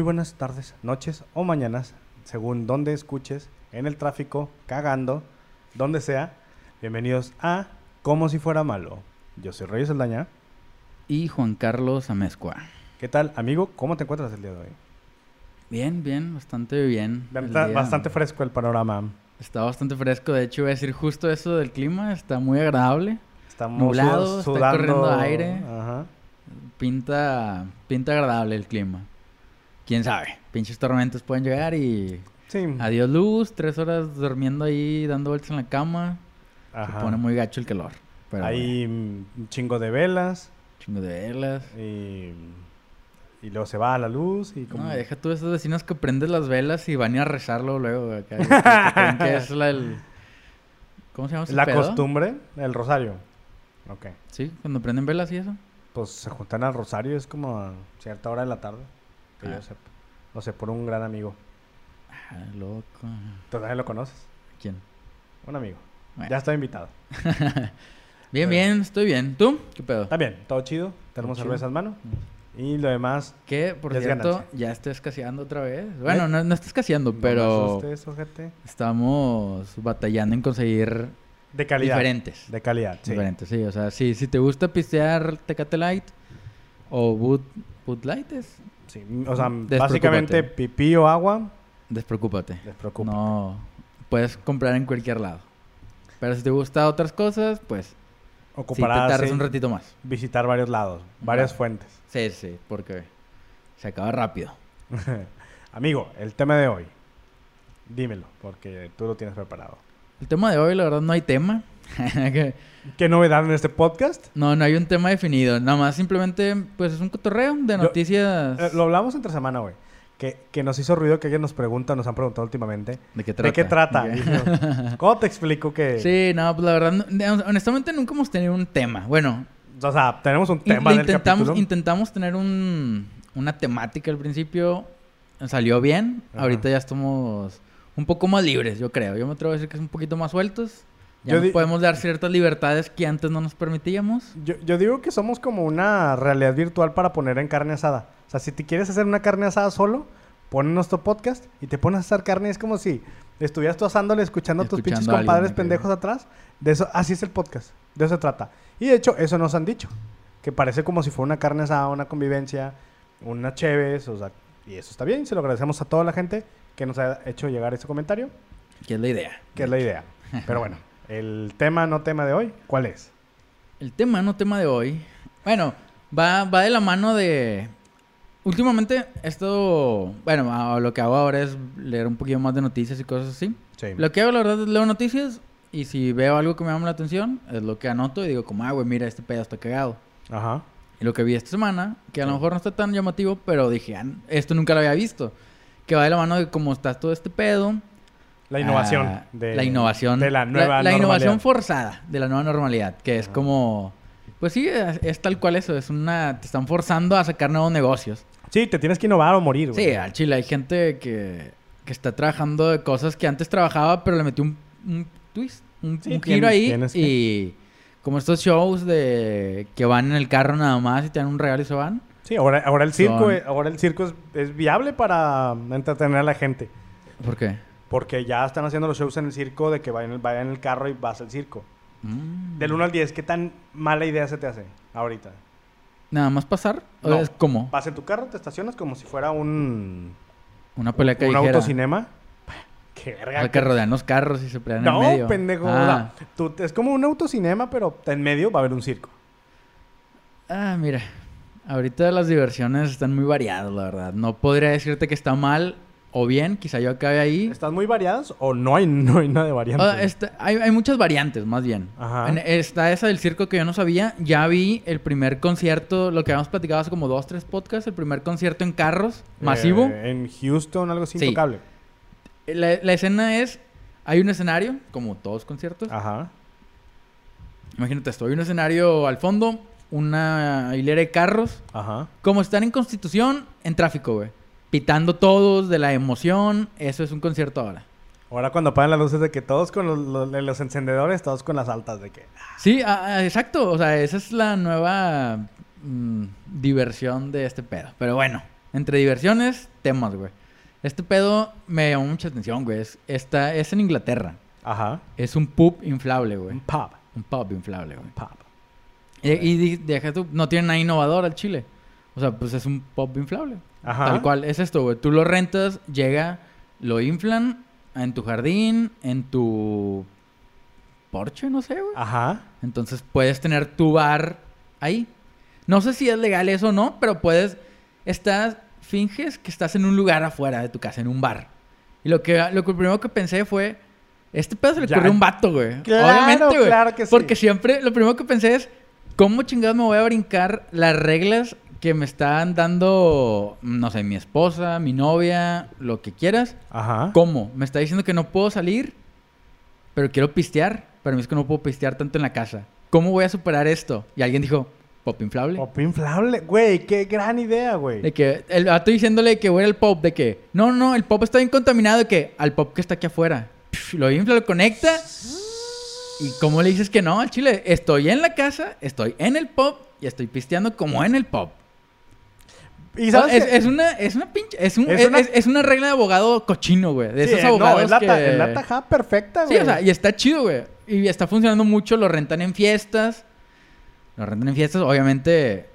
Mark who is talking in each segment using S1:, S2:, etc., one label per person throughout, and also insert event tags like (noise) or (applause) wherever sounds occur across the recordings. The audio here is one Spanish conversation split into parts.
S1: Muy buenas tardes, noches o mañanas, según donde escuches, en el tráfico, cagando, donde sea. Bienvenidos a Como si fuera malo. Yo soy Reyes Saldaña.
S2: Y Juan Carlos Amezcua.
S1: ¿Qué tal, amigo? ¿Cómo te encuentras el día de hoy?
S2: Bien, bien, bastante bien.
S1: Está bastante fresco el panorama.
S2: Está bastante fresco. De hecho, voy a decir justo eso del clima. Está muy agradable.
S1: Estamos
S2: Nublado,
S1: sud-
S2: está corriendo aire.
S1: Ajá.
S2: Pinta, pinta agradable el clima. Quién sabe. Pinches tormentas pueden llegar y
S1: Sí.
S2: adiós luz. Tres horas durmiendo ahí, dando vueltas en la cama.
S1: Ajá.
S2: Se pone muy gacho el calor. Pero
S1: Hay un chingo de velas
S2: chingo de velas.
S1: y, y luego se va a la luz y como...
S2: No, deja tú esos vecinos que prendes las velas y van a rezarlo luego. Acá, (laughs) que- es la, el... ¿Cómo se llama ese
S1: la
S2: pedo?
S1: costumbre, el rosario. Ok.
S2: Sí, cuando prenden velas y eso.
S1: Pues se juntan al rosario, es como a cierta hora de la tarde. Que
S2: Ah.
S1: yo sepa. Lo sé, por un gran amigo.
S2: Ah, loco.
S1: ¿Tú también lo conoces?
S2: ¿Quién?
S1: Un amigo.
S2: Bueno.
S1: Ya está invitado. (laughs)
S2: Bien,
S1: Bueno.
S2: bien, estoy bien. ¿Tú? ¿Qué pedo?
S1: Está bien, todo chido. Tenemos cerveza en mano. Y lo demás...
S2: Que, por
S1: Ya
S2: cierto, ya está escaseando otra vez. Bueno,
S1: ¿Eh?
S2: no, no está escaseando,
S1: no me
S2: pero
S1: asustes,
S2: estamos batallando en conseguir
S1: De calidad.
S2: diferentes.
S1: De calidad, sí.
S2: Diferentes, sí. O sea, si, si te gusta pistear Tecate Light o Bud, Bud Light, es...
S1: Sí, O sea, básicamente pipí o agua,
S2: Despreocúpate. No, puedes comprar en cualquier lado. Pero si te gusta otras cosas, pues sí te
S1: Ocuparás
S2: tardas
S1: sí,
S2: un ratito más.
S1: visitar varios lados, varias fuentes.
S2: Sí, sí, porque se acaba rápido. (laughs)
S1: Amigo, el tema de hoy. Dímelo, porque tú lo tienes preparado.
S2: El tema de hoy, la verdad, no hay tema. (laughs)
S1: ¿Qué novedad en este podcast?
S2: no, no hay un tema definido. Nada más simplemente, pues es un cotorreo de
S1: Yo-
S2: noticias.
S1: Eh, lo hablamos entre semana, güey. Que, que nos hizo ruido que alguien nos pregunta, nos han preguntado últimamente.
S2: ¿De qué trata?
S1: ¿De qué trata?
S2: Ok.
S1: Y dijimos, ¿Cómo te explico que...?
S2: Sí, no, pues la verdad, no- honestamente nunca hemos tenido un tema. Bueno,
S1: O sea, tenemos un
S2: in-
S1: tema
S2: le
S1: en el
S2: intentamos, intentamos tener un, una temática al principio. Salió bien.
S1: Ajá.
S2: Ahorita ya estamos un poco más libres, yo creo. Yo me atrevo a decir que es un poquito más sueltos. Ya nos podemos dar ciertas libertades que antes no nos permitíamos.
S1: Yo, yo digo que somos como una realidad virtual para poner en carne asada. O sea, si te quieres hacer una carne asada solo, pon nuestro podcast y te pones a asar carne. Es como si estuvieras tú asándole, escuchando a tus pinches
S2: a alguien,
S1: compadres pendejos atrás. De eso, así es el podcast. De eso se trata. Y de hecho, eso nos han dicho. Que parece como si fuera una carne asada, una convivencia, una chévez, o sea, y eso está bien. Se lo agradecemos a toda la gente que nos ha hecho llegar ese comentario,
S2: Que es la idea.
S1: que es la idea. (laughs) Pero bueno, el tema, no tema de hoy, ¿cuál es?
S2: El tema, no tema de hoy. Bueno, va, va de la mano de. Últimamente, esto. Bueno, lo que hago ahora es leer un poquito más de noticias y cosas así.
S1: Sí.
S2: Lo que hago, la verdad, es leo noticias. Y si veo algo que me llama la atención, es lo que anoto y digo, como, ah, güey, mira, este pedo está cagado.
S1: Ajá.
S2: Y lo que vi esta semana, que a lo
S1: Sí.
S2: mejor no está tan llamativo, pero dije, ah, esto nunca lo había visto. Que va de la mano de cómo está todo este pedo.
S1: La innovación.
S2: Ah,
S1: de,
S2: la innovación.
S1: De la nueva
S2: La, innovación
S1: normalidad.
S2: forzada de la nueva normalidad. Que es como. Pues sí, es, es tal cual eso. Es una. Te están forzando a sacar nuevos negocios.
S1: Sí, te tienes que innovar o morir, güey.
S2: Sí, al chile hay gente que, que está trabajando de cosas que antes trabajaba, pero le metió un, un twist, un,
S1: Sí,
S2: un
S1: tien-
S2: giro ahí.
S1: que-
S2: Y como estos shows de que van en el carro nada más y te dan un regalo y se van.
S1: Sí, ahora, ahora el circo,
S2: Son-
S1: ahora el circo es, es viable para entretener a la gente.
S2: ¿Por qué?
S1: Porque ya están haciendo los shows en el circo de que vayan, vayan en el carro y vas al circo.
S2: Mm.
S1: Del 1 al 10, ¿qué tan mala idea se te hace ahorita?
S2: Nada más pasar. ¿O
S1: No.
S2: es como
S1: Vas en tu carro, te estacionas como si fuera un,
S2: una pelea
S1: un autocinema. (laughs) Qué verga.
S2: sea, que rodean los carros y se pelean en
S1: No,
S2: medio.
S1: pendejo. o
S2: Ah.
S1: tú- es como un autocinema, pero en medio va a haber un circo.
S2: Ah, mira. Ahorita las diversiones están muy variadas, la verdad. No podría decirte que está mal o bien. Quizá yo acabe ahí.
S1: ¿Están muy variadas o no hay, no hay nada de variante?
S2: Ah, está- hay, hay muchas variantes, más bien.
S1: Ajá.
S2: En- está esa del circo que yo no sabía. Ya vi el primer concierto, lo que habíamos platicado hace como dos, tres podcasts. El primer concierto en carros, masivo.
S1: Eh, en Houston, algo así
S2: Sí.
S1: intocable.
S2: La, la escena es... Hay un escenario, como todos conciertos.
S1: Ajá.
S2: Imagínate esto. Hay un escenario al fondo, una hilera de carros.
S1: Ajá.
S2: Como están en Constitución, en tráfico, güey. Pitando todos de la emoción. Eso es un concierto ahora.
S1: Ahora cuando apagan las luces de que todos con los, los- los encendedores, todos con las altas de que...
S2: Sí, ah, ah, exacto. O sea, esa es la nueva mm, diversión de este pedo. Pero bueno, Entre diversiones, temas, güey. Este pedo me llamó mucha atención, güey. Es, está, es en Inglaterra.
S1: Ajá.
S2: Es un pub inflable, güey.
S1: Un pub.
S2: Un pub inflable, güey.
S1: Un pub.
S2: Y, y deja tú, no tiene nada innovador al chile. O sea, pues es un pub inflable.
S1: Ajá.
S2: Tal cual, es esto, güey. Tú lo rentas, llega, lo inflan en tu jardín, en tu porche, no sé, güey.
S1: Ajá.
S2: Entonces puedes tener tu bar ahí. No sé si es legal eso o no, pero puedes. Estás. Finges que estás en un lugar afuera de tu casa, en un bar. Y lo que, lo que primero que pensé fue. Este pedo se le ocurrió a un vato, güey.
S1: Claro,
S2: Obviamente, güey.
S1: claro que sí.
S2: Porque siempre lo primero que pensé es. ¿Cómo chingados me voy a brincar las reglas que me están dando, no sé, mi esposa, mi novia, lo que quieras?
S1: Ajá.
S2: ¿Cómo? Me está diciendo que no puedo salir, pero quiero pistear. Pero mí es que no puedo pistear tanto en la casa. ¿Cómo voy a superar esto? Y alguien dijo, pop inflable.
S1: Pop inflable. Güey, qué gran idea, güey.
S2: De que el vato diciéndole que voy al pop, de que no, no, el pop está bien contaminado, de que al pop que está aquí afuera. Lo infla, lo conecta. ¿Y cómo le dices que no al chile? Estoy en la casa, estoy en el pop y estoy pisteando como en el pop.
S1: Y sabes
S2: es, una, es una pinche, es, un-
S1: Es una-
S2: es- es una regla de abogado cochino, güey. De
S1: Sí,
S2: esos
S1: eh,
S2: abogados
S1: no, es la,
S2: que...
S1: ta- es la tajada perfecta,
S2: Sí,
S1: güey.
S2: o sea, y está chido, güey. Y está funcionando mucho, lo rentan en fiestas. Lo rentan en fiestas, obviamente.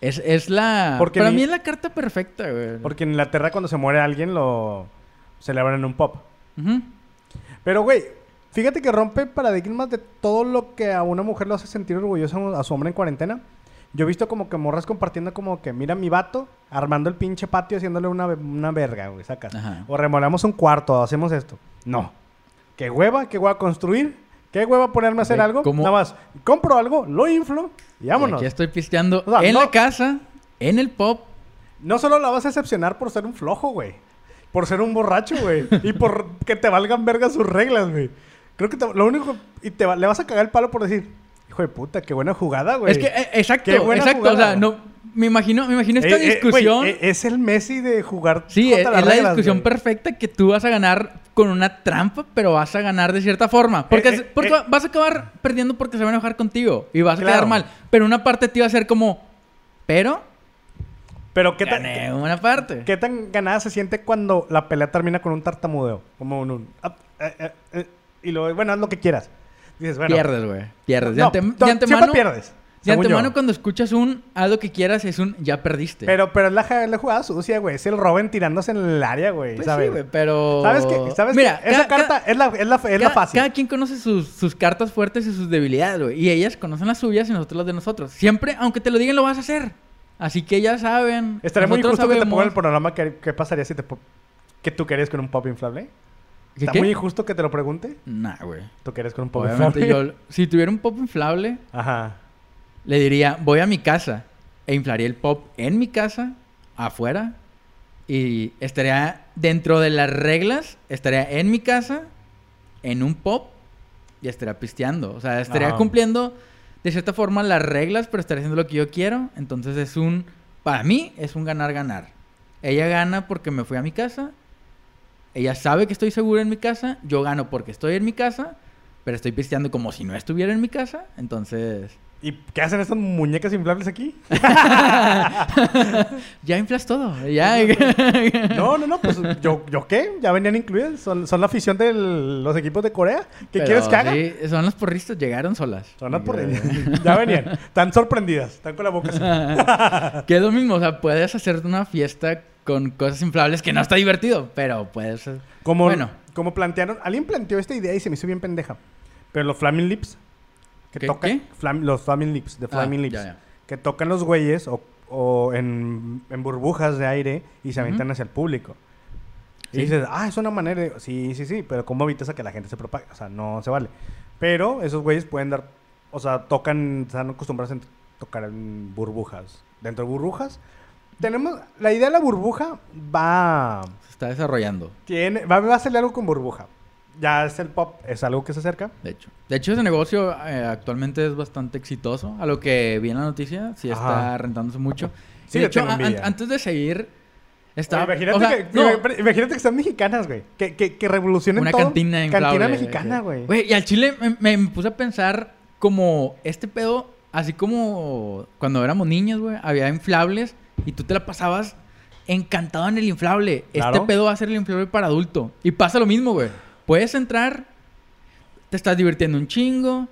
S2: Es, es la.
S1: Porque
S2: para
S1: ni-
S2: mí es la carta perfecta, güey.
S1: Porque en Inglaterra cuando se muere alguien lo celebran en un pop. Pero, güey, fíjate que rompe paradigmas de todo lo que a una mujer lo hace sentir orgullosa a su hombre en cuarentena. Yo he visto como que morras compartiendo como que, mira mi vato, armando el pinche patio, haciéndole una, una verga, güey, sacas.
S2: Ajá.
S1: O remolamos un cuarto, o hacemos esto. No. ¿Qué hueva? ¿Qué hueva construir? ¿Qué hueva ponerme a hacer algo?
S2: ¿cómo?
S1: Nada más, compro algo, lo inflo y
S2: Y
S1: vámonos.
S2: aquí estoy pisteando
S1: O sea,
S2: en
S1: no-
S2: la casa, en el pop.
S1: No solo la vas a excepcionar por ser un flojo, güey. Por ser un borracho, güey. y por que te valgan verga sus reglas, güey. Creo que te- lo único... Y te va- le vas a cagar el palo por decir... Hijo de puta, qué buena jugada, güey.
S2: Es que, eh, exacto,
S1: Qué buena
S2: exacto.
S1: jugada,
S2: o sea, no. Me imagino, me imagino esta
S1: Eh, eh,
S2: discusión.
S1: eh, es el Messi de jugar
S2: Sí, es,
S1: contra
S2: es
S1: las
S2: la
S1: reglas,
S2: discusión perfecta que tú vas a ganar con una trampa, pero vas a ganar de cierta forma. Porque,
S1: Eh,
S2: porque vas a acabar perdiendo porque se van a enojar contigo y vas a quedar mal. Pero una parte te iba a ser como, pero
S1: Pero ¿qué tan,
S2: gané una parte.
S1: qué tan ganada se siente cuando la pelea termina con un tartamudeo? Como un... un- ah, y luego, bueno, haz lo que quieras. Dices, bueno...
S2: pierdes, güey. Pierdes. De,
S1: No,
S2: de antemano,
S1: pierdes.
S2: de antemano
S1: yo.
S2: cuando escuchas un haz lo que quieras es un ya perdiste.
S1: Pero, pero es la, la jugada sucia, güey. Es el Robin tirándose en el área, güey.
S2: Pues
S1: ¿sabes?
S2: sí, güey, pero...
S1: ¿Sabes qué? ¿Sabes
S2: Mira,
S1: qué? Esa
S2: cada-
S1: carta es la, es la, es la fácil.
S2: cada quien conoce sus, sus cartas fuertes y sus debilidades, güey. Y ellas conocen las suyas y nosotros las de nosotros. Siempre, aunque te lo digan, lo vas a hacer. Así que ya saben.
S1: Estaría muy injusto que te pongan el programa que, qué pasaría si te... ¿Qué tú querías con un pop inflable?
S2: ¿Qué,
S1: ¿Está
S2: qué?
S1: muy injusto que te lo pregunte?
S2: Nah, güey.
S1: ¿Tú quieres con un pop
S2: Obviamente
S1: inflable?
S2: yo... Si tuviera un pop inflable,
S1: Ajá.
S2: le diría, voy a mi casa. E inflaría el pop en mi casa, afuera. Y estaría dentro de las reglas, estaría en mi casa, en un pop, y estaría pisteando. O sea, estaría
S1: Ajá.
S2: cumpliendo de cierta forma las reglas, pero estaría haciendo lo que yo quiero. Entonces es un, para mí, es un ganar-ganar. Ella gana porque me fui a mi casa. Ella sabe que estoy segura en mi casa. Yo gano porque estoy en mi casa. Pero estoy pisteando como si no estuviera en mi casa. Entonces...
S1: ¿Y qué hacen estas muñecas inflables aquí? (laughs)
S2: Ya inflas todo. Ya. (laughs)
S1: No, no, no, pues yo, ¿yo qué? Ya venían incluidas. Son, son la afición de los equipos de Corea. ¿Qué
S2: Pero
S1: quieres que haga?
S2: sí, son las porristas, llegaron solas.
S1: Son las porritas. (laughs) ya venían. Están sorprendidas. Están con la boca así.
S2: que es lo mismo, o sea, puedes hacer una fiesta con cosas inflables que no está divertido, pero puedes.
S1: Como,
S2: Bueno.
S1: como plantearon... Alguien planteó esta idea y se me hizo bien pendeja. Pero los Flaming Lips... Que
S2: ¿Qué?
S1: tocan...
S2: ¿Qué?
S1: Flam- los Flaming Lips. De
S2: Ah,
S1: Flaming Lips.
S2: ya, ya.
S1: Que tocan los güeyes o, o en, en burbujas de aire y se avientan
S2: Ujú.
S1: hacia el público. Y dices, ah, es una manera de... Sí, sí, sí, pero ¿cómo evitas a que la gente se propague? O sea, no se vale. Pero esos güeyes pueden dar... O sea, tocan... Están acostumbrados a tocar en burbujas. Dentro de burbujas... Tenemos... La idea de la burbuja va...
S2: Se está desarrollando,
S1: Tiene... Va, va a salir algo con burbuja. Ya es el pop. Es algo que se acerca.
S2: de hecho. De hecho, ese negocio eh, actualmente es bastante exitoso. A lo que vi en la noticia, sí está
S1: Ajá.
S2: rentándose mucho.
S1: Sí,
S2: de hecho, an- antes de seguir, está.
S1: Oye, imagínate,
S2: o sea,
S1: que,
S2: no,
S1: imag- imagínate que están mexicanas, güey. Que, que, que revolucionen
S2: una
S1: todo.
S2: cantina inflable.
S1: Cantina mexicana, güey.
S2: Güey, y al chile me, me puse a pensar como este pedo, así como cuando éramos niños, güey, había inflables y tú te la pasabas encantado en el inflable. Este pedo va a ser el inflable para adulto. Y pasa lo mismo, güey. Puedes entrar, te estás divirtiendo un chingo,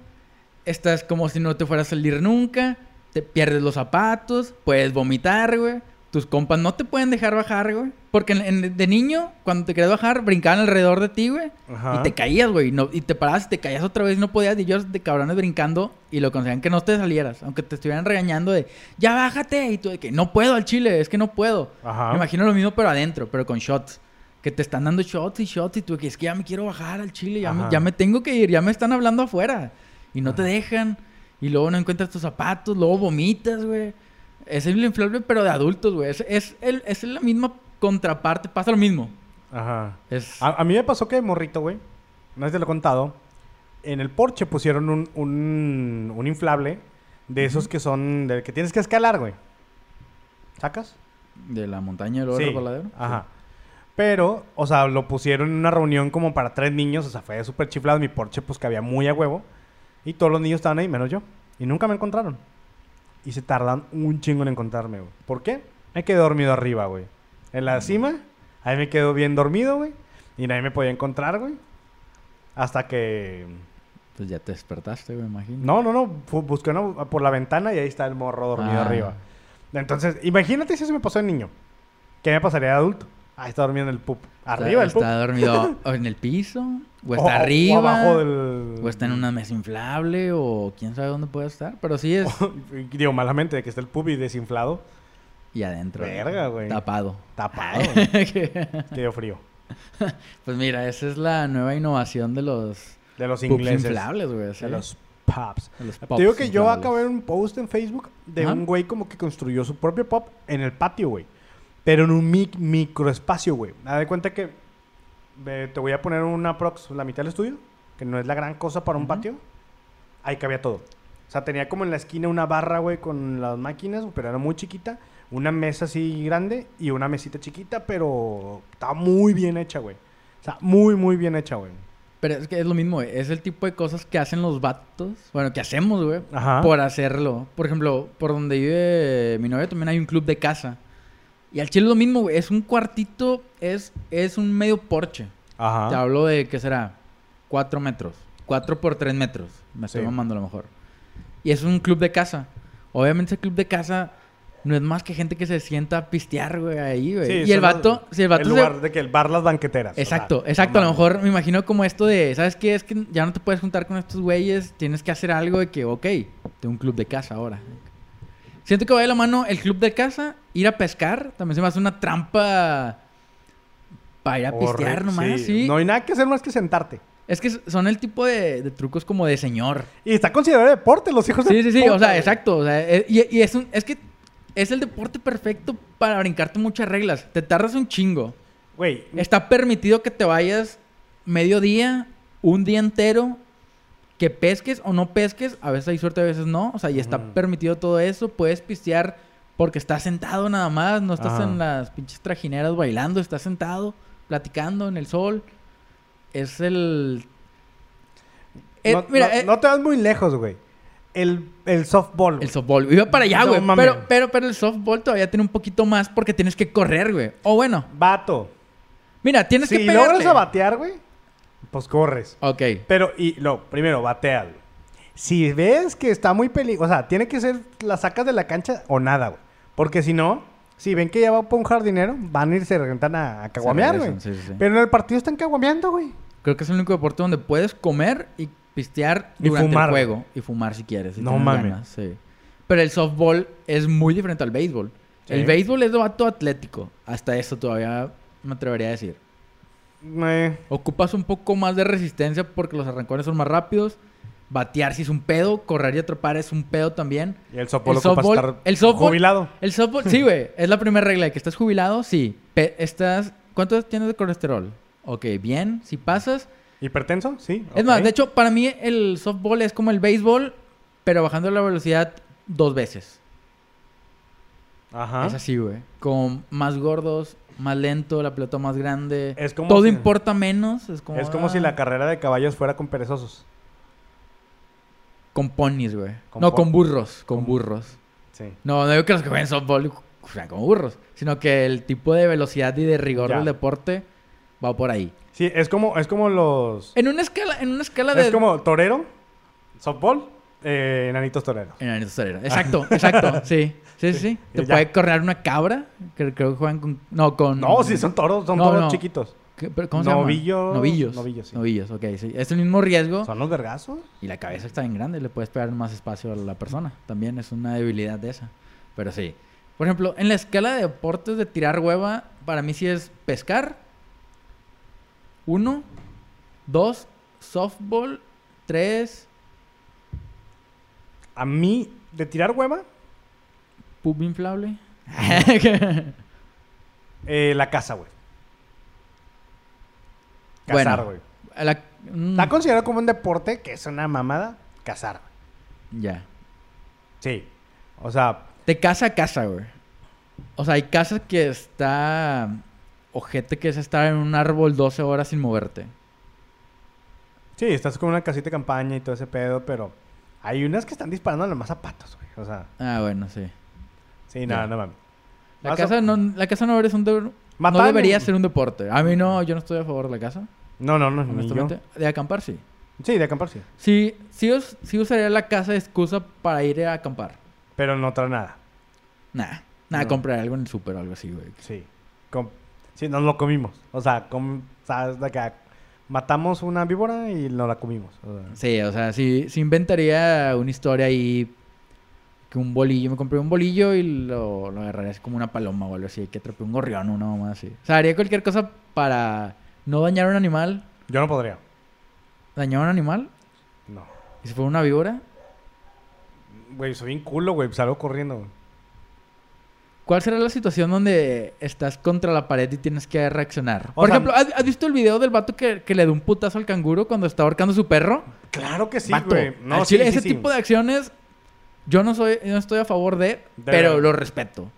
S2: estás como si no te fuera a salir nunca, te pierdes los zapatos, puedes vomitar, güey. Tus compas no te pueden dejar bajar, güey. Porque en- en- de niño, cuando te querías bajar, brincaban alrededor de ti, güey. Y te caías, güey. y No, y te parabas y te caías otra vez y no podías. Y ellos de cabrones brincando y lo conseguían que no te salieras. Aunque te estuvieran regañando de, ya bájate. Y tú de que no puedo al chile, es que no puedo.
S1: Ajá.
S2: Me imagino lo mismo, pero adentro, pero con shots. Que te están dando shots y shots y tú que es que ya me quiero bajar al chile, ya me,
S1: Ajá.
S2: ya me tengo que ir, ya me están hablando afuera. Y no te dejan. Y luego no encuentras tus zapatos, luego vomitas, güey. Es el inflable, pero de adultos, güey. Es, es, el- es la misma contraparte, pasa lo mismo.
S1: Ajá.
S2: Es...
S1: A, a mí me pasó que morrito, güey. No sé si te lo he contado. En el porche pusieron un, un, un inflable de esos que son. de que tienes que escalar, güey. ¿Sacas?
S2: De la montaña del oro
S1: Sí. Ajá. Pero, o sea, lo pusieron en una reunión como para tres niños. O sea, fue súper chiflado. Mi porche, pues, que había muy a huevo. Y todos los niños estaban ahí, menos yo. Y nunca me encontraron. Y se tardan un chingo en encontrarme, güey. ¿Por qué? Me quedé dormido arriba, güey. En la cima, ahí me quedo bien dormido, güey. Y nadie me podía encontrar, güey. Hasta que...
S2: Pues ya te despertaste, güey, imagino.
S1: No, no, no. Busqué una- por la ventana y ahí está el morro dormido
S2: Ah.
S1: arriba. Entonces, imagínate si eso me pasó de niño. ¿Qué me pasaría de adulto? Ah, está dormido en el pup. Arriba del
S2: está,
S1: pup.
S2: está dormido o (laughs) en el piso, o está
S1: O- o
S2: arriba,
S1: abajo del...
S2: o está en una mesa inflable, o quién sabe dónde puede estar. Pero sí es. (laughs)
S1: Digo, malamente, de que está el pup y desinflado.
S2: y adentro.
S1: Verga, güey.
S2: Tapado.
S1: Tapado. (laughs) Que dio frío.
S2: pues mira, esa es la nueva innovación de los
S1: De los ingleses.
S2: inflables, güey. ¿sí?
S1: De los
S2: los
S1: Te
S2: pops
S1: digo que yo acabé un post en Facebook de
S2: Ajá.
S1: un güey como que construyó su propio pop en el patio, güey. Pero en un mic- microespacio, güey. Haz de cuenta que te voy a poner una prox, la mitad del estudio, que no es la gran cosa para un patio. Ahí cabía todo. O sea, tenía como en la esquina una barra, güey, con las máquinas, pero era muy chiquita. Una mesa así grande y una mesita chiquita, pero estaba muy bien hecha, güey. O sea, muy, muy bien hecha, güey.
S2: Pero es que es lo mismo, güey. Es el tipo de cosas que hacen los vatos. Bueno, que hacemos, güey.
S1: Ajá.
S2: Por hacerlo. Por ejemplo, por donde vive mi novia también hay un club de casa. Y al chile es lo mismo, güey. Es un cuartito, es, es un medio porche. Te
S1: Ajá.
S2: hablo de, ¿qué será? Cuatro metros. Cuatro por tres metros. Me estoy
S1: Sí.
S2: mamando a lo mejor. Y es un club de casa. Obviamente ese club de casa no es más que gente que se sienta a pistear, güey, ahí, güey.
S1: Sí,
S2: y el
S1: los-
S2: vato, si el vato
S1: El
S2: se-
S1: lugar de que el bar Las Banqueteras. o sea,
S2: Exacto, exacto. A lo mejor me imagino como esto de, ¿sabes qué? Es que ya no te puedes juntar con estos güeyes, tienes que hacer algo de que, ok, tengo un club de casa ahora. Siento que va de la mano el club de casa, ir a pescar, también se me hace una trampa para ir a pistear nomás, sí.
S1: No hay nada que hacer más que sentarte.
S2: Es que son el tipo de, de trucos como de señor.
S1: Y está considerado deporte, los hijos de
S2: Sí, sí, sí, o sea, exacto. o sea, eh, y, y es, un, es que es el deporte perfecto para brincarte muchas reglas. Te tardas un chingo.
S1: Güey,
S2: Está permitido que te vayas mediodía, un día entero, que pesques o no pesques. A veces hay suerte, a veces no. O sea, y está permitido todo eso. Puedes pistear porque estás sentado nada más. No estás
S1: Ajá.
S2: en las pinches trajineras bailando. Estás sentado, platicando en el sol. Es el... Eh,
S1: no,
S2: mira,
S1: no-
S2: eh,
S1: no te vas muy lejos, güey. El, el softball. güey.
S2: el softball. Iba para allá,
S1: No
S2: güey. pero, pero, pero el softball todavía tiene un poquito más porque tienes que correr, güey. O bueno,
S1: Vato.
S2: mira, tienes
S1: Si
S2: que pegarle.
S1: logras a batear, güey, pues corres.
S2: Ok.
S1: Pero, y lo, primero, bateas, güey. Si ves que está muy peligroso, o sea, tiene que ser la sacas de la cancha o nada, güey. Porque si no, si ven que ya va por un jardinero, van a irse rentan a, a caguamear, güey.
S2: regresan, sí, sí, sí.
S1: Pero en el partido están caguameando, güey.
S2: Creo que es el único deporte donde puedes comer y pistear
S1: Y
S2: durante
S1: fumar,
S2: el juego. Y fumar si quieres. si
S1: No mames.
S2: sí. Pero el softball es muy diferente al béisbol. El béisbol es de vato atlético. Hasta eso todavía me atrevería a decir.
S1: Eh,
S2: Ocupas un poco más de resistencia porque los arrancones son más rápidos. Batear si es un pedo. Correr y atrapar es un pedo también.
S1: y el softball
S2: El softball-
S1: estar
S2: el softball-
S1: jubilado.
S2: El softball, sí, güey. Es la primera regla de que estás jubilado, sí. Pe- estás, ¿Cuánto tienes de colesterol? Ok, bien. Si pasas,
S1: ¿Hipertenso? Sí.
S2: Es más, de hecho, para mí el softball es como el béisbol, pero bajando la velocidad dos veces.
S1: Ajá.
S2: Es así, güey. Con más gordos, más lento, la pelota más grande.
S1: Es como
S2: Todo
S1: si-
S2: importa menos. Es como,
S1: Es como si
S2: ah,
S1: la carrera de caballos fuera con perezosos.
S2: Con ponis, güey. No,
S1: pon-
S2: con burros. Con
S1: con-
S2: burros.
S1: Sí.
S2: No, no digo que los que juegan softball o sea, como burros, sino que el tipo de velocidad y de rigor
S1: Ya.
S2: del deporte va por ahí.
S1: Sí, es como, es como los...
S2: En una escala, en una escala de...
S1: Es como torero, softball, eh, enanitos toreros.
S2: Enanitos toreros. Exacto, (laughs) exacto. Sí, sí, sí. sí. Te
S1: ya.
S2: puede correr una cabra. Creo que juegan con. No, con.
S1: No, sí, son toros, son
S2: No,
S1: toros
S2: no.
S1: chiquitos.
S2: ¿Qué- pero ¿Cómo se llama?
S1: Novillos-
S2: Novillos.
S1: novillos, sí.
S2: Novillos, ok. Sí. Es el mismo riesgo.
S1: ¿Son los vergazos?
S2: Y la cabeza está bien grande. Le puedes pegar más espacio a la persona. También es una debilidad de esa. Pero sí. Por ejemplo, en la escala de deportes de tirar hueva, para mí sí es pescar. Uno. Dos. Softball. Tres.
S1: A mí, de tirar hueva,
S2: Pub inflable. (laughs)
S1: eh, la casa, güey. Cazar, güey.
S2: La- mm,
S1: Está considerado como un deporte que es una mamada cazar.
S2: Ya.
S1: Sí. O sea,
S2: De casa a casa, güey. O sea, hay casas que está... Ojete que es estar en un árbol 12 horas sin moverte.
S1: sí, estás con una casita de campaña y todo ese pedo, pero hay unas que están disparando nomás zapatos, güey. O sea,
S2: Ah, bueno, sí.
S1: sí, nada, no mames.
S2: La
S1: Vas a-
S2: casa no, la casa no, es un de- no
S1: Matar-
S2: debería ser un deporte. A mí no, yo no estoy a favor de la casa,
S1: No, no, no, ni yo.
S2: honestamente. De acampar, sí.
S1: Sí, de acampar sí.
S2: Sí, sí, us- sí usaría la casa de excusa para ir a acampar.
S1: Pero no trae nada.
S2: Nah, nada,
S1: No.
S2: comprar algo en el súper o algo así, güey.
S1: Sí. Com- sí, nos lo comimos. O sea, com- ¿sabes? De que matamos una víbora y nos la comimos. O sea,
S2: Sí, o sea, sí, sí inventaría una historia ahí que un bolillo, me compré un bolillo y lo, lo agarraría así como una paloma o algo así, que atrapé un gorrión o una mamá así. O sea, haría cualquier cosa para no dañar a un animal.
S1: Yo no podría.
S2: ¿Dañar a un animal?
S1: No.
S2: ¿Y si fuera una víbora?
S1: Güey, soy bien culo, güey. Salgo corriendo.
S2: ¿Cuál será la situación donde estás contra la pared y tienes que reaccionar?
S1: O
S2: Por
S1: sea-
S2: ejemplo, ¿has, has visto el video del vato que, que le da un putazo al canguro cuando está ahorcando a su perro?
S1: Claro que sí,
S2: Vato,
S1: güey. No,
S2: chile,
S1: sí, sí,
S2: ese
S1: sí.
S2: tipo de acciones yo no soy no estoy a favor de, pero
S1: verdad.
S2: lo respeto.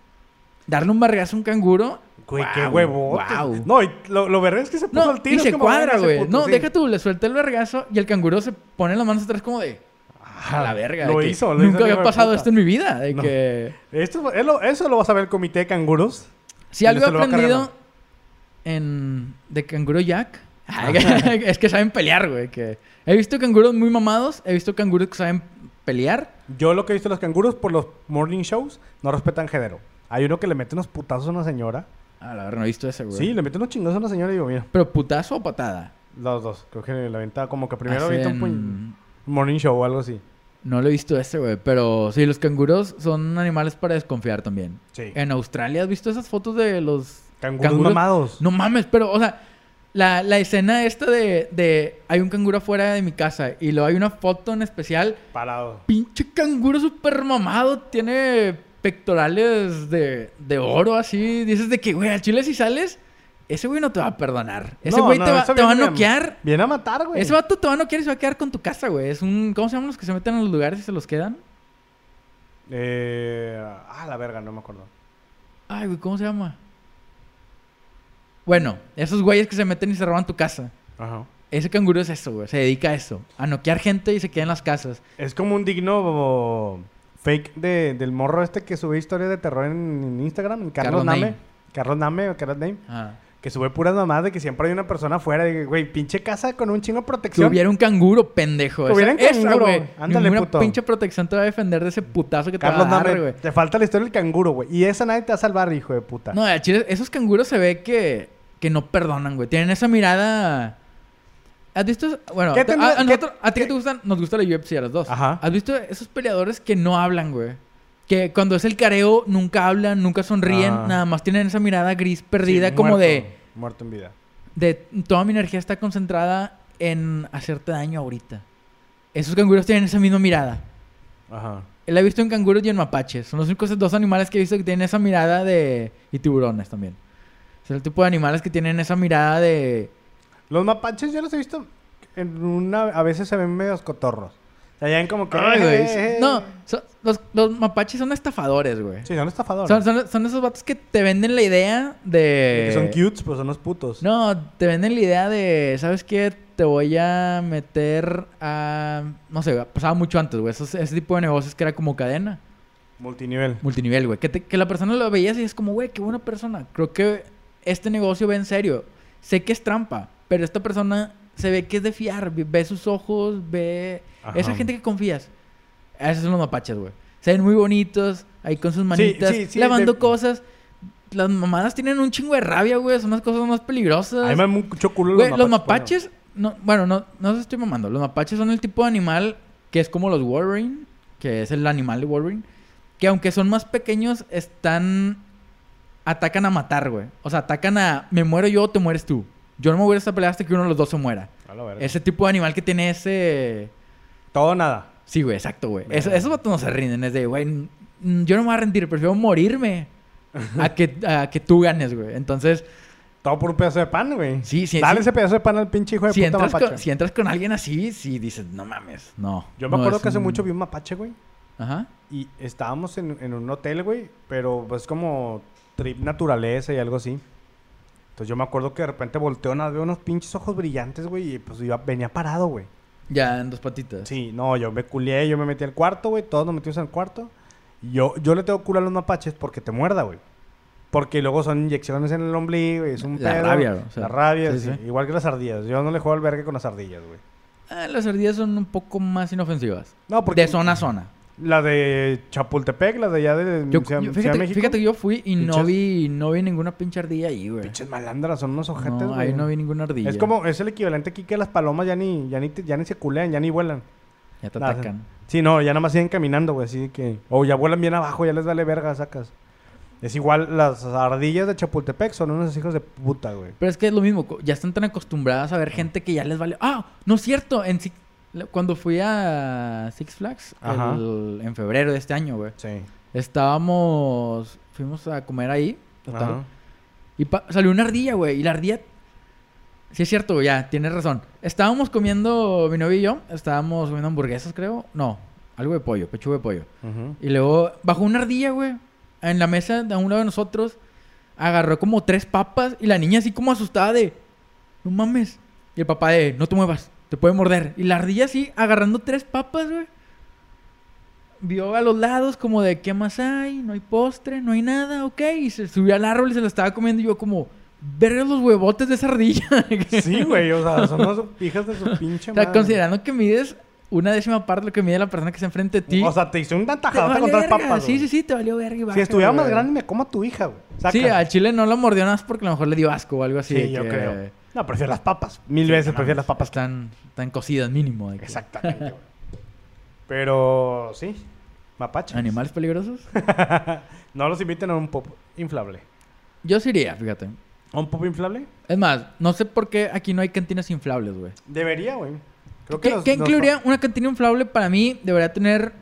S2: Darle un barrigazo a un canguro.
S1: Güey, qué huevo.
S2: guau.
S1: No, y lo, lo verga es que se puso
S2: No,
S1: al tiro.
S2: y se cuadra,
S1: "Venga, ese
S2: güey.
S1: puto",
S2: No,
S1: sí.
S2: deja tú, le suelta el vergazo y el canguro se pone las manos atrás como de a la verga.
S1: Lo hizo, lo
S2: Nunca
S1: hizo,
S2: había pasado
S1: puta.
S2: esto en mi vida. De
S1: No.
S2: que
S1: Esto, eso lo vas a ver el comité de canguros.
S2: si algo he aprendido en de canguro Jack (laughs) es que saben pelear, güey. Que he visto canguros muy mamados, he visto canguros que saben pelear.
S1: Yo lo que he visto de los canguros por los morning shows no respetan género. Hay uno que le mete unos putazos a una señora.
S2: Ah, la verdad, no he visto ese, güey.
S1: Sí, le mete unos chingos a una señora y digo, mira,
S2: Pero putazo o patada.
S1: los dos. Creo que le aventa como que primero avienta un, puñ-
S2: Hacen-
S1: un morning show o algo así.
S2: No lo he visto ese, güey. Pero sí, los canguros son animales para desconfiar también.
S1: Sí.
S2: En Australia, ¿has visto esas fotos de los
S1: Canguros, mamados.
S2: No mames, pero, o sea, la, la escena esta de, de hay un canguro afuera de mi casa y luego hay una foto en especial.
S1: Parado.
S2: Pinche canguro súper mamado, tiene pectorales de, de oro así. Dices de que, güey, al chile si sales, ese güey no te va a perdonar. Ese
S1: No,
S2: güey
S1: no,
S2: te, va,
S1: eso
S2: te va a noquear.
S1: Viene a matar, güey.
S2: Ese vato te va a noquear y se va a quedar con tu casa, güey. Es un. ¿Cómo se llaman los que se meten en los lugares y se los quedan?
S1: Eh, ah, la verga, no me acuerdo.
S2: Ay, güey, ¿cómo se llama? Bueno, esos güeyes que se meten y se roban tu casa.
S1: Ajá.
S2: Ese canguro es eso, güey. Se dedica a eso. A noquear gente y se queda en las casas.
S1: Es como un digno fake de, del morro este que sube historias de terror en, en Instagram. Carlos,
S2: Carlos
S1: Name.
S2: Name.
S1: Carlos Name o Carlos Name.
S2: Ah.
S1: Que sube puras mamadas de que siempre hay una persona afuera. De que, güey, pinche casa con un chingo de
S2: Que
S1: protección.
S2: hubiera un canguro, pendejo.
S1: Que hubiera un canguro. Ándale,
S2: Ninguna
S1: puto.
S2: pinche protección te va a defender de ese putazo que te va a dar, güey.
S1: te falta la historia del canguro, güey. Y esa nadie te va a salvar, hijo de puta.
S2: No, chile, esos canguros se ve que, que no perdonan, güey. Tienen esa mirada... ¿Has visto? Bueno,
S1: ¿Qué
S2: te- a, a
S1: qué-
S2: nosotros- a ti que
S1: qué-
S2: te gustan, nos gusta la UFC a los dos.
S1: Ajá.
S2: ¿Has visto esos peleadores que no hablan, güey? Que cuando es el careo nunca hablan, nunca sonríen,
S1: Ah.
S2: nada más tienen esa mirada gris perdida
S1: Sí,
S2: como
S1: muerto,
S2: de,
S1: Muerto en vida.
S2: de toda mi energía está concentrada en hacerte daño ahorita. Esos canguros tienen esa misma mirada.
S1: Ajá.
S2: La he visto en canguros y en mapaches. Son los únicos dos animales que he visto que tienen esa mirada de... Y tiburones también. Es el tipo de animales que tienen esa mirada de...
S1: Los mapaches yo los he visto en una... A veces se ven medios cotorros. Ven como que...
S2: Ay, güey.
S1: eh, eh,
S2: No, son- los, los mapaches son estafadores, güey.
S1: Sí, son estafadores.
S2: Son, son- son esos vatos que te venden la idea de...
S1: Que son cutes, pero son los putos.
S2: No, te venden la idea de, ¿sabes qué? Te voy a meter a... No sé, pasaba mucho antes, güey. Esos- ese tipo de negocios que era como cadena.
S1: Multinivel.
S2: multinivel, güey. Que, te- que la persona lo veías y es como, güey, qué buena persona. Creo que este negocio va en serio. Sé que es trampa, pero esta persona se ve que es de fiar. ve- Ve sus ojos, ve...
S1: Ajá.
S2: Esa gente que confías. Esos son los mapaches, güey. Se ven muy bonitos, ahí con sus manitas,
S1: sí, sí,
S2: lavando
S1: de-
S2: cosas. Las mamadas tienen un chingo de rabia, güey. Son las cosas más peligrosas.
S1: A mí me mucho culo
S2: Güey, los mapaches, no, bueno, no, no se estoy mamando. Los mapaches son el tipo de animal que es como los Wolverine, que es el animal de Wolverine, que aunque son más pequeños, están. atacan a matar, güey. O sea, atacan a. Me muero yo o te mueres tú. Yo no me voy a esta pelea hasta que uno de los dos se muera.
S1: A la.
S2: Ese tipo de animal que tiene ese.
S1: Todo nada.
S2: Sí, güey, exacto, güey. Eso- esos vatos no se rinden. Es de, güey, n- yo no me voy a rendir, prefiero morirme a que, a que tú ganes, güey. Entonces,
S1: Todo por un pedazo de pan, güey.
S2: Sí, sí,
S1: Dale
S2: sí.
S1: ese pedazo de pan al pinche hijo de
S2: si
S1: puta
S2: entras,
S1: mapache.
S2: con, si entras con alguien así, sí dices, no mames, no.
S1: Yo me
S2: no
S1: acuerdo
S2: es
S1: que hace
S2: un-
S1: mucho vi un mapache, güey.
S2: Ajá.
S1: Y estábamos en, en un hotel, güey. Pero pues como trip naturaleza y algo así. Entonces yo me acuerdo que de repente volteo, nada, veo unos pinches ojos brillantes, güey. Y pues iba, venía parado, güey.
S2: Ya en dos patitas.
S1: Sí, no, yo me culié, yo me metí al cuarto, güey. Todos nos metimos al cuarto. Y Yo, yo le tengo culo a los mapaches porque te muerda, güey. Porque luego son inyecciones en el ombligo y es un
S2: La
S1: pedo.
S2: rabia, güey, o sea,
S1: la rabia,
S2: sí,
S1: sí,
S2: sí.
S1: Igual que las ardillas. Yo no le juego al verga con las ardillas, güey.
S2: Ah, las ardillas son un poco más inofensivas.
S1: No, porque...
S2: De zona a zona.
S1: La de Chapultepec, la de allá de
S2: Yo,
S1: Ciudad-
S2: yo-
S1: Ciudad
S2: fíjate,
S1: México.
S2: fíjate que yo fui y no vi, no vi ninguna pinche ardilla ahí, güey.
S1: Pinches malandras, son unos ojetes,
S2: No,
S1: güey.
S2: ahí no vi ninguna ardilla.
S1: Es como, es el equivalente aquí que las palomas ya ni, ya ni, ya ni se culean, ya ni vuelan.
S2: Ya te atacan.
S1: Sí, no, ya nada más siguen caminando, güey, así que... O ya vuelan bien abajo, ya les vale verga, sacas. Es igual, las ardillas de Chapultepec son unos hijos de puta, güey.
S2: Pero es que es lo mismo, ya están tan acostumbradas a ver gente que ya les vale. Ah, no es cierto. En Six- cuando fui a Six Flags el- en febrero de este año, güey.
S1: Sí.
S2: Estábamos, fuimos a comer ahí, total.
S1: Ajá.
S2: Y salió una ardilla, güey. Y la ardilla. Sí, es cierto, ya, tienes razón. Estábamos comiendo, mi novio y yo, estábamos comiendo hamburguesas, creo. No, algo de pollo, pechuga de pollo. Y luego bajó una ardilla, güey, en la mesa de a un lado de nosotros. Agarró como tres papas y la niña así como asustada de, no mames. Y el papá de, no te muevas, te puede morder. Y la ardilla así agarrando tres papas, güey. Vio a los lados como de, ¿qué más hay? No hay postre, no hay nada, ok. Y se subió al árbol y se lo estaba comiendo y yo como, verga los huevotes de esa ardilla. (laughs)
S1: Sí, güey, o sea, son unas hijas de su pinche
S2: o sea, considerando que mides una décima parte de lo que mide la persona que está enfrente de ti.
S1: O sea, te hice una
S2: te
S1: tajada
S2: vale
S1: con tres
S2: verga.
S1: papas,
S2: Sí, sí, sí, te valió verga y
S1: Si estuviera más grande, me como a tu hija, güey.
S2: Sí, al chile no lo mordió nada más porque a lo mejor le dio asco o algo así.
S1: Sí, yo
S2: que
S1: creo. No, prefiero las papas. Mil veces
S2: no
S1: prefiero las papas.
S2: Están, están cocidas mínimo. que-
S1: Exactamente, güey. Pero, sí. Mapaches.
S2: ¿Animales peligrosos? (laughs)
S1: no los inviten a un pop inflable.
S2: Yo sí iría, fíjate.
S1: ¿A un pop inflable?
S2: Es más, no sé por qué aquí no hay cantinas inflables, güey.
S1: Debería, güey. Creo que
S2: ¿Qué,
S1: los-
S2: qué
S1: los-
S2: incluiría una cantina inflable? Para mí debería tener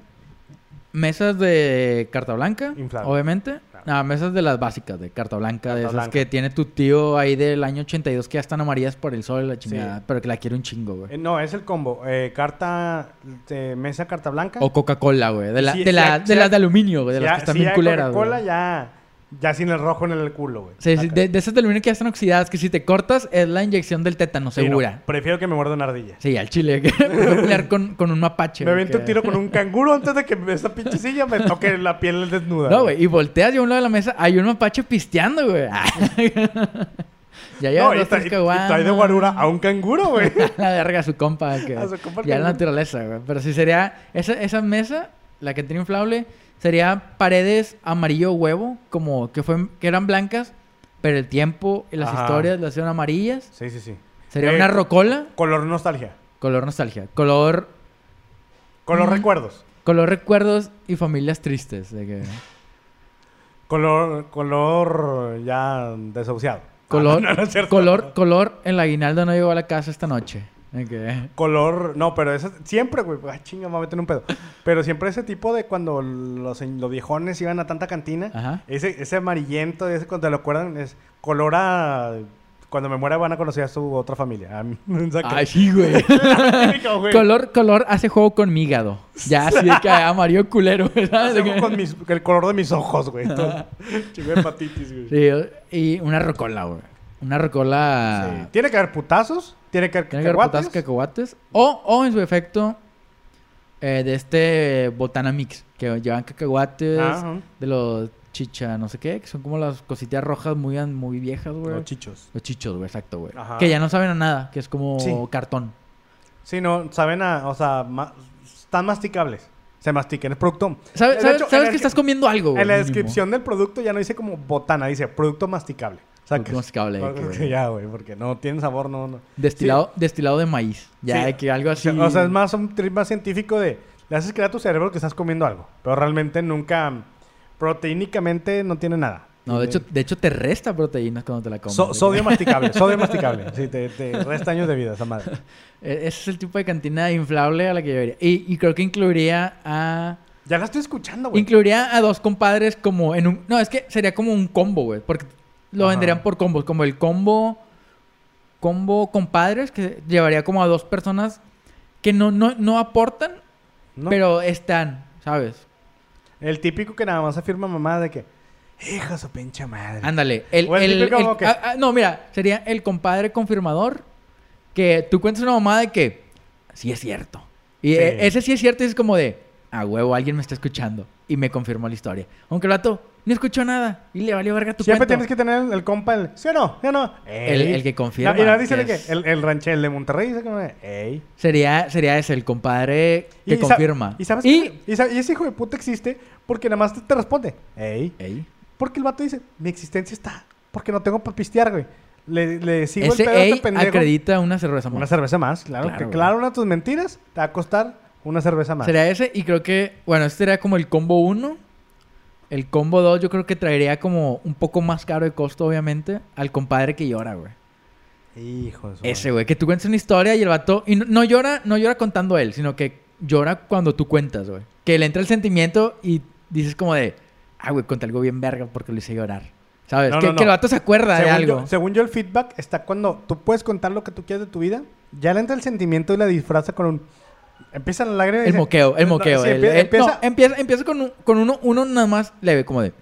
S2: mesas de carta blanca,
S1: Inflable.
S2: obviamente.
S1: Claro.
S2: No, mesas de las básicas, de carta blanca, de
S1: Carta
S2: esas
S1: blanca.
S2: que tiene tu tío ahí del año 82 que ya están amarillas por el sol y la chingada,
S1: Sí.
S2: pero que la quiere un chingo, güey.
S1: Eh, no, es el combo. Eh, carta... de mesa, carta blanca.
S2: O Coca-Cola, güey. De, la,
S1: Sí,
S2: de, la- de las de aluminio, güey. De las que están bien culeras,
S1: Coca-Cola ya... Ya sin el rojo en el culo, güey.
S2: Sí, sí, de, de esas de aluminio que ya están oxidadas, que si te cortas es la inyección del tétano,
S1: Sí, no,
S2: segura.
S1: prefiero que me muerda una ardilla.
S2: Sí, al chile. (laughs) Que pelear con, con un mapache.
S1: Me
S2: que-
S1: un tiro con un (laughs) canguro antes de que esa pinche silla me toque la piel desnuda.
S2: No, güey. Y volteas y a un lado de la mesa hay un mapache pisteando, güey. (laughs) ya lleva
S1: No,
S2: dos,
S1: y- trae de guarura a un canguro, güey.
S2: la verga a su compa. Que
S1: A su compa
S2: ya la naturaleza, güey. Pero si sería... Esa, esa mesa, la que tiene inflable, sería paredes amarillo huevo. Como que, fue, que eran blancas, pero el tiempo y las
S1: Ajá.
S2: historias las hicieron amarillas.
S1: Sí, sí, sí.
S2: Sería
S1: Eh,
S2: una rocola.
S1: Color nostalgia.
S2: Color nostalgia. Color...
S1: Color
S2: Mm.
S1: recuerdos.
S2: Color recuerdos y familias tristes. De que...
S1: Color, color ya desahuciado.
S2: Color,
S1: Ah, (laughs) no, no
S2: color, color, el aguinaldo no llegó a la casa esta noche.
S1: Color, no, pero eso siempre, güey. Ay, chinga, me voy a meter en un pedo. Pero siempre ese tipo de cuando los, los viejones iban a tanta cantina,
S2: Ajá.
S1: ese, ese amarillento, ese cuando te lo acuerdan, es color a. Cuando me muera van a conocer a su otra familia. A mí, (laughs) saca.
S2: Ay, sí, (laughs) güey. Color, color hace juego con mi hígado. Ya, (laughs) así de que amarillo culero, ¿sabes? De
S1: Hacemos
S2: que-
S1: con mis- el color de mis ojos, güey. Chingo hepatitis, güey.
S2: Sí, y una rocola, güey. Una rocola...
S1: Sí. Tiene que haber putazos, tiene que haber
S2: Tiene que haber
S1: cacahuates.
S2: putazos cacahuates. O, o, en su efecto, Eh, de este Botana Mix, que llevan cacahuates,
S1: Ajá.
S2: de los chicha, no sé qué, que son como las cositas rojas muy, muy viejas, güey.
S1: Los chichos.
S2: Los chichos, güey, exacto, güey. Que ya no saben a nada, que es como
S1: Sí.
S2: cartón.
S1: Sí, no, saben a, o sea, ma- están masticables. Se mastican, es producto.
S2: ¿Sabes,
S1: De
S2: sabes-
S1: hecho,
S2: sabes
S1: en
S2: que estás comiendo algo, güey?
S1: En la descripción del producto ya no dice como botana, dice producto masticable.
S2: De que,
S1: porque ya, güey, porque no tiene sabor, no, no.
S2: Destilado, destilado de maíz. Ya,
S1: Sí.
S2: que algo
S1: O
S2: así.
S1: sea, o sea, es más un trip más científico de le haces creer a tu cerebro que estás comiendo algo, pero realmente nunca proteínicamente no tiene nada.
S2: No, de hecho, de hecho te resta proteínas cuando te la comes.
S1: So- sodio masticable, (laughs) sodio masticable. Sí, te, te resta años de vida esa madre. (laughs)
S2: E- Ese es el tipo de cantina inflable a la que yo iría. Y, y creo que incluiría a...
S1: Ya la estoy escuchando, güey.
S2: Incluiría a dos compadres como en un... No, es que sería como un combo, güey. Porque lo
S1: Ajá.
S2: venderían por combos. Como el combo... Combo compadres que llevaría como a dos personas que no, no, no aportan,
S1: ¿No?
S2: pero están, ¿sabes?
S1: El típico que nada más afirma mamá de que, hijo su pinche madre.
S2: Ándale. El,
S1: O el
S2: el-
S1: típico como que-
S2: ah, ah, no, mira, sería el compadre confirmador que tú cuentas una mamá de que sí es cierto. Y
S1: Sí.
S2: eh, ese sí es cierto y es como de, a huevo, alguien me está escuchando y me confirmó la historia. Aunque el vato ni escuchó nada y le valió verga tu
S1: Siempre
S2: cuento.
S1: tienes que tener el, el compa, el, ¿sí o no? ¿Sí o no?
S2: El- que confirma,
S1: No, y no dice
S2: que
S1: que
S2: es-
S1: el, el ranchero, el de Monterrey, dice como de, ey.
S2: Sería, sería ese, el compadre que
S1: Y
S2: confirma.
S1: Y sabes
S2: y...
S1: qué? y, y ese hijo de puta existe porque nada más te, te responde, ey.
S2: Ey.
S1: Porque el vato dice, mi existencia está, porque no tengo para pistear, güey. Le, le sigo
S2: Ese
S1: el pedo a este pendejo.
S2: acredita una cerveza más.
S1: Una cerveza más, claro.
S2: Claro,
S1: que
S2: güey.
S1: claro, una de tus mentiras te va a costar una cerveza más.
S2: Sería ese y creo que, bueno, este sería como el combo 1. El combo 2 yo creo que traería como un poco más caro de costo, obviamente, al compadre que llora, güey.
S1: Hijo de su
S2: Ese, güey, que tú cuentas una historia y el vato... Y no, no llora, no llora contando él, sino que llora cuando tú cuentas, güey. Que le entra el sentimiento y dices como de... Ah, güey, conté algo bien verga porque lo hice llorar. ¿Sabes?
S1: No,
S2: que,
S1: no,
S2: que el vato se acuerda de
S1: Según
S2: algo.
S1: yo, según yo, el feedback está cuando tú puedes contar lo que tú quieres de tu vida, ya le entra el sentimiento y la disfraza con un... Empieza la lágrima
S2: El moqueo, el
S1: No,
S2: moqueo.
S1: sí,
S2: el-
S1: empie-
S2: el-
S1: empieza,
S2: no, empieza, empieza con, un- con uno, uno nada más leve, como de...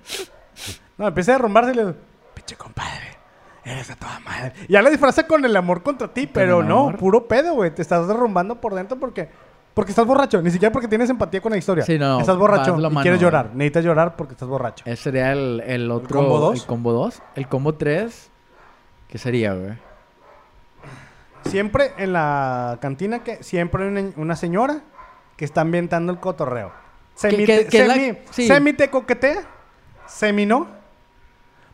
S1: no, empieza a derrumbarse y le pinche compadre, eres a toda madre. Ya la disfraza con el amor contra ti, pero no,
S2: amor.
S1: puro pedo, güey. Te estás derrumbando por dentro porque... Porque estás borracho, ni siquiera porque tienes empatía con la historia.
S2: Sí, no,
S1: Estás borracho y
S2: mano,
S1: quieres llorar. Necesitas llorar porque estás borracho.
S2: Ese sería el, el otro.
S1: combo dos?
S2: El combo 2. El combo 3. ¿Qué sería, güey?
S1: Siempre en la cantina que siempre hay una, una señora que está ambientando el cotorreo. Semi,
S2: la-
S1: semi-
S2: sí.
S1: semi te coquetea, semi no.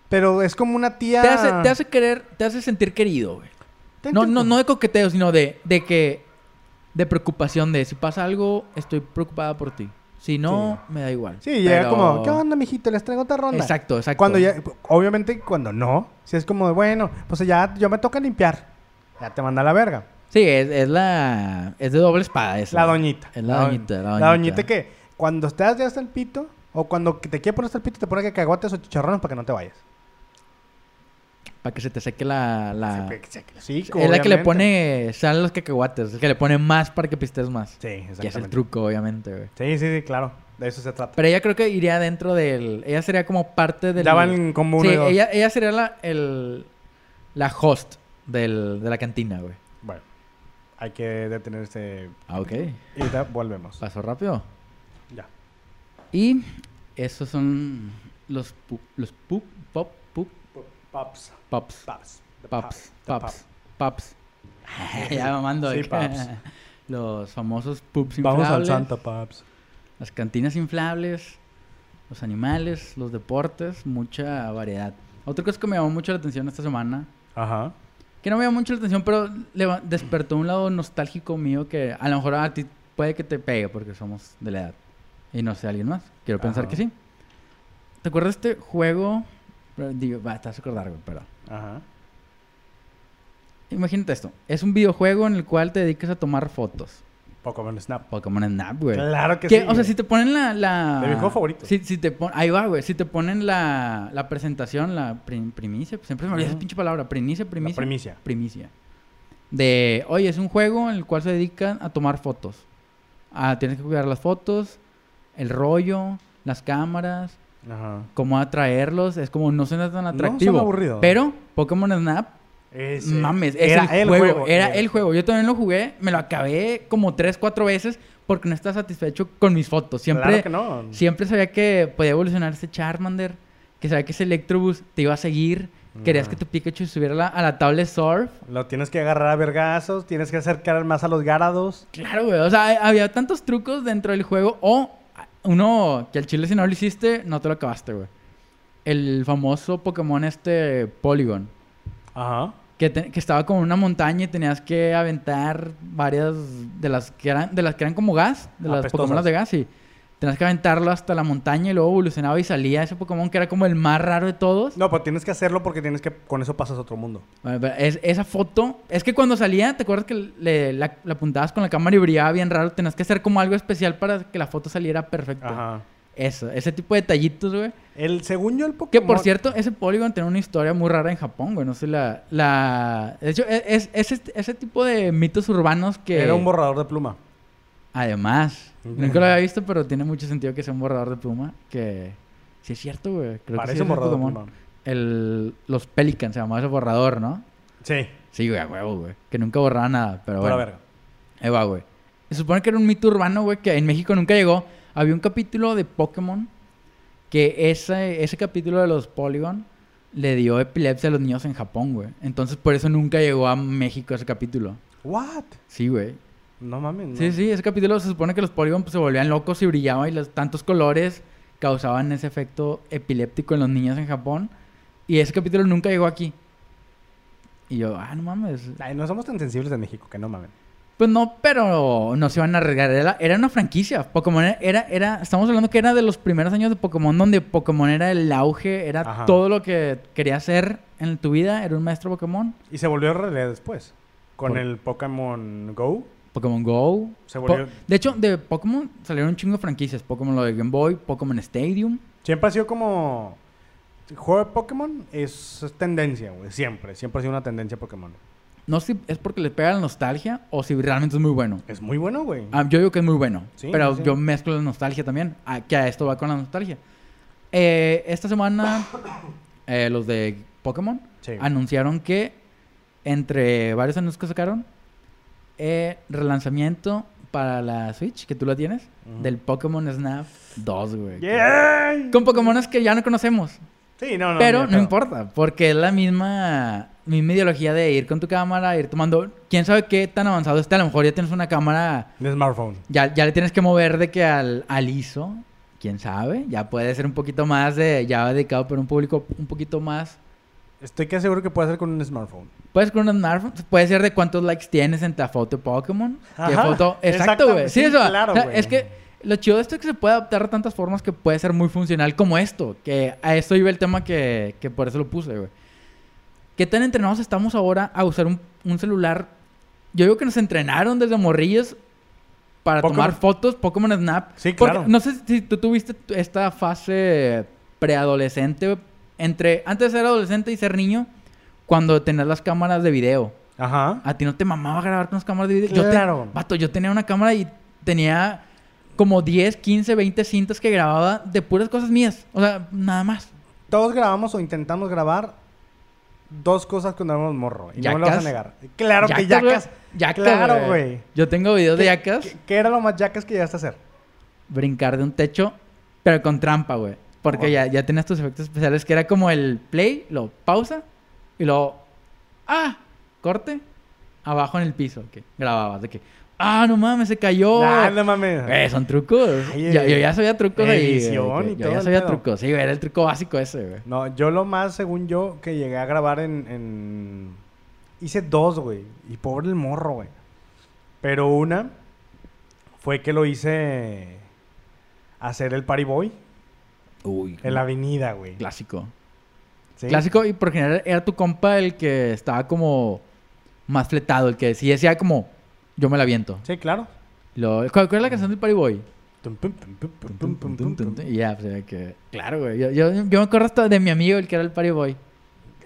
S1: Pero es como una tía.
S2: Te hace, te hace querer, te hace sentir querido, güey. No, no, no de coqueteo, sino de, de que. De preocupación, de si pasa algo, estoy preocupada por ti. Si no, me da igual.
S1: Sí, llega
S2: Pero-
S1: como, ¿qué onda, mijito? Les traigo otra ronda.
S2: Exacto, exacto.
S1: Cuando ya, obviamente, cuando no, si es como de, bueno, pues ya yo me toca limpiar. Ya te manda a la verga.
S2: Sí, es, es la. Es de doble espada esa.
S1: La doñita.
S2: Es la doñita, la
S1: La
S2: doñita.
S1: que cuando estás ya hasta el pito, o cuando te quiere poner hasta el pito, te pone que caguates o chicharrones para que no te vayas.
S2: Para que se te seque la. la...
S1: Sí, sí, sí,
S2: es la que le pone sal a los cacahuates. Es que le pone más para que pistes más.
S1: Sí,
S2: Que es el
S1: exactamente.
S2: truco, obviamente, güey.
S1: Sí, sí, sí, claro. De eso se trata.
S2: Pero ella creo que iría dentro del... Ella sería como parte del...
S1: Ya van como uno
S2: Sí,
S1: y dos.
S2: ella, ella sería la, el, la host del, de la cantina, güey.
S1: Bueno, hay que detenerse
S2: Ah, ok.
S1: y ya volvemos.
S2: Pasó rápido.
S1: Ya.
S2: Y esos son los pu- los pu- pop,
S1: Pops.
S2: pops.
S1: Pops.
S2: Pops. Pops. Pops. (laughs) ya mamando.
S1: Sí, pops.
S2: Los famosos pups
S1: Vamos al
S2: inflables.
S1: Santa Pops.
S2: Las cantinas inflables, los animales, los deportes, mucha variedad. Otra cosa que me llamó mucho la atención esta semana,
S1: Ajá.
S2: Que no me llamó mucho la atención, pero le despertó un lado nostálgico mío que a lo mejor a ti puede que te pegue porque somos de la edad. Y no sé, alguien más. Quiero pensar que sí. ¿Te acuerdas de este juego? Digo, va, te vas a acordar, güey, pero...
S1: Ajá.
S2: Imagínate esto. Es un videojuego en el cual te dedicas a tomar fotos.
S1: Pokémon Snap.
S2: Pokémon Snap, güey.
S1: Claro que
S2: Que,
S1: sí.
S2: o sea, si te ponen la... la...
S1: De mi juego favorito.
S2: Si, si te pon... Ahí va, güey. Si te ponen la, la presentación, la prim- primicia. pues Siempre me olvida esa
S1: Ujú.
S2: pinche palabra. Primicia,
S1: La
S2: primicia.
S1: primicia.
S2: Primicia. De, oye, es un juego en el cual se dedican a tomar fotos. Ah, tienes que cuidar las fotos, el rollo, las cámaras,
S1: Ajá.
S2: cómo atraerlos. Es como no suena tan
S1: No,
S2: atractivo.
S1: suena aburrido.
S2: Pero Pokémon Snap
S1: Ese.
S2: Mames, es
S1: Era
S2: el, juego, Era el juego. Yo también lo jugué, me lo acabé como tres, cuatro veces porque no estaba satisfecho con mis fotos. Siempre,
S1: Claro que no.
S2: siempre sabía que podía evolucionar ese Charmander, que sabía que ese Electrobus te iba a seguir. Querías que tu Pikachu subiera a la, a la tabla de surf.
S1: Lo tienes que agarrar a vergazos, tienes que acercar más a los Garados.
S2: Claro, güey. O sea, hay- había tantos trucos dentro del juego. O uno que al chile si no lo hiciste, no te lo acabaste, güey. El famoso Pokémon este Polygon.
S1: Ajá.
S2: Que, te- que estaba como en una montaña y tenías que aventar varias de las que eran, de las que eran como gas, de las
S1: Apestosas.
S2: Pokémon de gas, y tenías que aventarlo hasta la montaña y luego evolucionaba y salía ese Pokémon que era como el más raro de todos.
S1: No, pues tienes que hacerlo porque tienes que... Con eso pasas a otro mundo.
S2: Bueno, pero es- esa foto, es que cuando salía, ¿te acuerdas que le, la, la apuntabas con la cámara y brillaba bien raro? Tenías que hacer como algo especial para que la foto saliera perfecta.
S1: Ajá.
S2: Eso, ese tipo de detallitos, güey.
S1: El según yo el
S2: Que
S1: Pokémon...
S2: por cierto, ese Polygon tiene una historia muy rara en Japón, güey. No sé, la. la... De hecho, es, es ese, ese tipo de mitos urbanos que.
S1: Era un borrador de pluma.
S2: Además, nunca lo había visto, pero tiene mucho sentido que sea un borrador de pluma. Que. Sí, es cierto, güey. Creo
S1: Parece
S2: que sí
S1: un borrador de pluma.
S2: El, los Pelicans se llamaba ese borrador, ¿no?
S1: Sí.
S2: Sí, güey, a huevo, güey. Que nunca borraba nada, pero bueno.
S1: verga.
S2: Ahí va, güey. Se supone que era un mito urbano, güey, que en México nunca llegó. Había un capítulo de Pokémon que ese, ese capítulo de los Polygon le dio epilepsia a los niños en Japón, güey. Entonces por eso nunca llegó a México ese capítulo.
S1: What?
S2: Sí, güey.
S1: No mames. no.
S2: Sí, sí, ese capítulo se supone que los Polygon pues, se volvían locos y brillaban y los tantos colores causaban ese efecto epiléptico en los niños en Japón. Y ese capítulo nunca llegó aquí. Y yo, ah, no mames.
S1: Ay, no somos tan sensibles en México, que no mames.
S2: Pues no, pero no se iban a arriesgar. Era, una franquicia. Pokémon era, era, estamos hablando que era de los primeros años de Pokémon donde Pokémon era el auge, era
S1: Ajá.
S2: todo lo que querías hacer en tu vida, era un maestro Pokémon.
S1: Y se volvió realidad después. Con
S2: Por-
S1: el Pokémon Go.
S2: Pokémon Go.
S1: Se
S2: Po-
S1: volvió...
S2: de hecho, de Pokémon salieron un chingo de franquicias. Pokémon lo de Game Boy, Pokémon Stadium.
S1: Siempre ha sido como... El juego de Pokémon es, es tendencia, güey. Siempre. Siempre ha sido una tendencia Pokémon.
S2: No sé si es porque le pega la nostalgia o si realmente es muy bueno.
S1: Es muy bueno, güey.
S2: Ah, yo digo que es muy bueno.
S1: Sí,
S2: pero
S1: sí,
S2: yo mezclo la nostalgia también. que a esto va con la nostalgia. Eh, esta semana, (coughs) eh, los de Pokémon
S1: Sí.
S2: anunciaron que, entre varios anuncios que sacaron, eh, relanzamiento para la Switch, que tú la tienes, del Pokémon Snap 2, güey.
S1: ¡Yay!
S2: Con Pokémones que ya no conocemos.
S1: Sí, no, no.
S2: pero no importa, porque es la misma, misma ideología de ir con tu cámara, ir tomando... ¿Quién sabe qué tan avanzado está? A lo mejor ya tienes una cámara
S1: De smartphone.
S2: ya, ya le tienes que mover de que al, al ISO, quién sabe, ya puede ser un poquito más de, ya dedicado para un público un poquito más.
S1: Estoy que seguro que puede ser con un smartphone.
S2: Puedes con un smartphone, puede ser de cuántos likes tienes en tu foto de Pokémon. ¿Qué
S1: Ajá,
S2: foto? (laughs) Exacto, güey. Sí,
S1: sí,
S2: eso.
S1: claro,
S2: O sea, es que lo chido de esto es que se puede adaptar de tantas formas que puede ser muy funcional como esto. Que a esto iba el tema que, que por eso lo puse, güey. ¿Qué tan entrenados estamos ahora a usar un, un celular? Yo digo que nos entrenaron desde morrillos para
S1: Pokémon.
S2: tomar fotos, Pokémon Snap.
S1: Sí,
S2: Porque
S1: claro.
S2: No sé si tú tuviste esta fase preadolescente entre antes de ser adolescente y ser niño, cuando tenías las cámaras de video.
S1: Ajá.
S2: A ti no te mamaba grabar con las cámaras de video. Yo te-
S1: Claro.
S2: vato, yo tenía una cámara y tenía como 10, 15, 20 cintas que grababa de puras cosas mías. O sea, nada más.
S1: Todos grabamos o intentamos grabar dos cosas cuando éramos morro. Y no me lo vas a negar. Claro que
S2: Yacas,
S1: yacas.
S2: Yacas,
S1: Claro, güey.
S2: Yo tengo videos de
S1: ¿Qué-
S2: yacas.
S1: ¿Qué, qué era lo más yacas que llegaste a hacer?
S2: brincar de un techo, pero con trampa, güey. Porque
S1: Oh.
S2: ya, ya tenía estos efectos especiales que era como el play, lo pausa y luego, ah, corte, abajo en el piso, que grababas, de que, ah, no mames, se cayó.
S1: Nah, no mames.
S2: Eh, son trucos.
S1: Ay,
S2: yo ya sabía trucos ahí.
S1: y
S2: yo
S1: todo
S2: ya sabía trucos. Sí, güey, era el truco básico ese, güey.
S1: No, yo lo más, según yo, que llegué a grabar en... en- Hice dos, güey. Y pobre el morro, güey. Pero una fue que lo hice hacer el party boy
S2: Uy,
S1: en la avenida, güey.
S2: clásico.
S1: ¿Sí?
S2: Clásico y por general era tu compa el que estaba como más fletado, el que sí decía como, yo me la viento.
S1: Sí, claro.
S2: Lo, ¿Cuál, es la canción del
S1: Pariboy?
S2: Y ya, pues, que, claro, güey. Yo, me acuerdo hasta de mi amigo, el que era el Pariboy.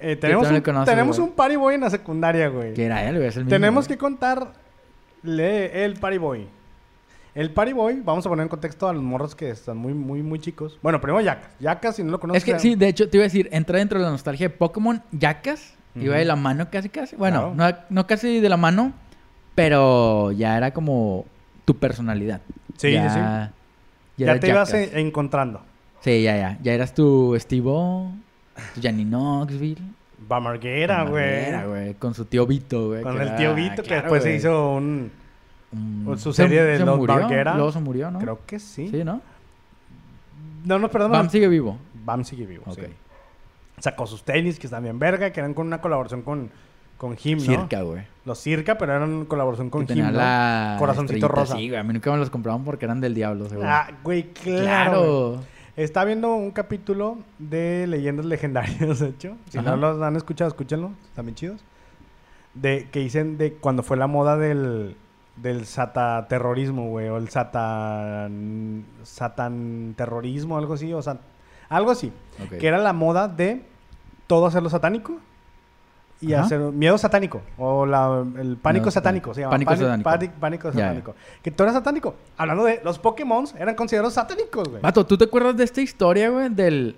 S1: Eh, tenemos un,
S2: conoces,
S1: tenemos
S2: güey.
S1: un Pariboy en la secundaria, güey.
S2: Que era él, güey. El mismo,
S1: tenemos que contarle el Pariboy. El Party Boy, vamos a poner en contexto a los morros que están muy, muy, muy chicos. Bueno, primero Yacas. Yacas, si no lo conoces.
S2: Es que sí, de hecho, te iba a decir, entra dentro de la nostalgia de Pokémon, Yacas. Uh -huh. De la mano casi, casi. Bueno, no, no, casi de la mano, pero ya era como tu personalidad.
S1: Sí,
S2: ya,
S1: sí.
S2: Ya,
S1: te ibas en- encontrando.
S2: Sí, ya, ya. Ya eras tu Steve-O, tu Janny Knoxville.
S1: Bamarguera, güey.
S2: Con su tío Vito, güey.
S1: Con el
S2: era-
S1: tío Vito, que después se hizo un... Su
S2: se-
S1: serie de
S2: se
S1: Los
S2: murió,
S1: Barguera.
S2: Luego se murió, ¿no?
S1: Creo que sí.
S2: Sí, ¿no?
S1: No, no, perdón.
S2: Bam sigue vivo.
S1: Bam sigue vivo,
S2: Ok.
S1: sí. Sacó sus tenis, que están bien verga, que eran con una colaboración con, con Him, ¿no?
S2: Circa, güey.
S1: Los Circa, pero eran colaboración con ¿no?
S2: la
S1: Corazoncito
S2: estrellita
S1: rosa.
S2: Sí, güey. A mí nunca me los compraban porque eran del diablo, seguro.
S1: Ah, güey, claro.
S2: claro.
S1: güey. Está viendo un capítulo de Leyendas Legendarias, (laughs) de hecho. Si
S2: Ajá.
S1: no los han escuchado, escúchenlo. Están bien chidos. De, que dicen de cuando fue la moda del, del sataterrorismo, güey. O el satan... Satan terrorismo, algo así. O sea, algo así. Que era la moda de todo hacerlo satánico. Y
S2: Ajá.
S1: hacer miedo satánico. O la- el pánico satánico. Se llama.
S2: Pánico satánico.
S1: pánico satánico. Que todo era satánico. Hablando de los Pokémon, eran considerados satánicos, güey.
S2: Vato, ¿tú te acuerdas de esta historia, güey? Del...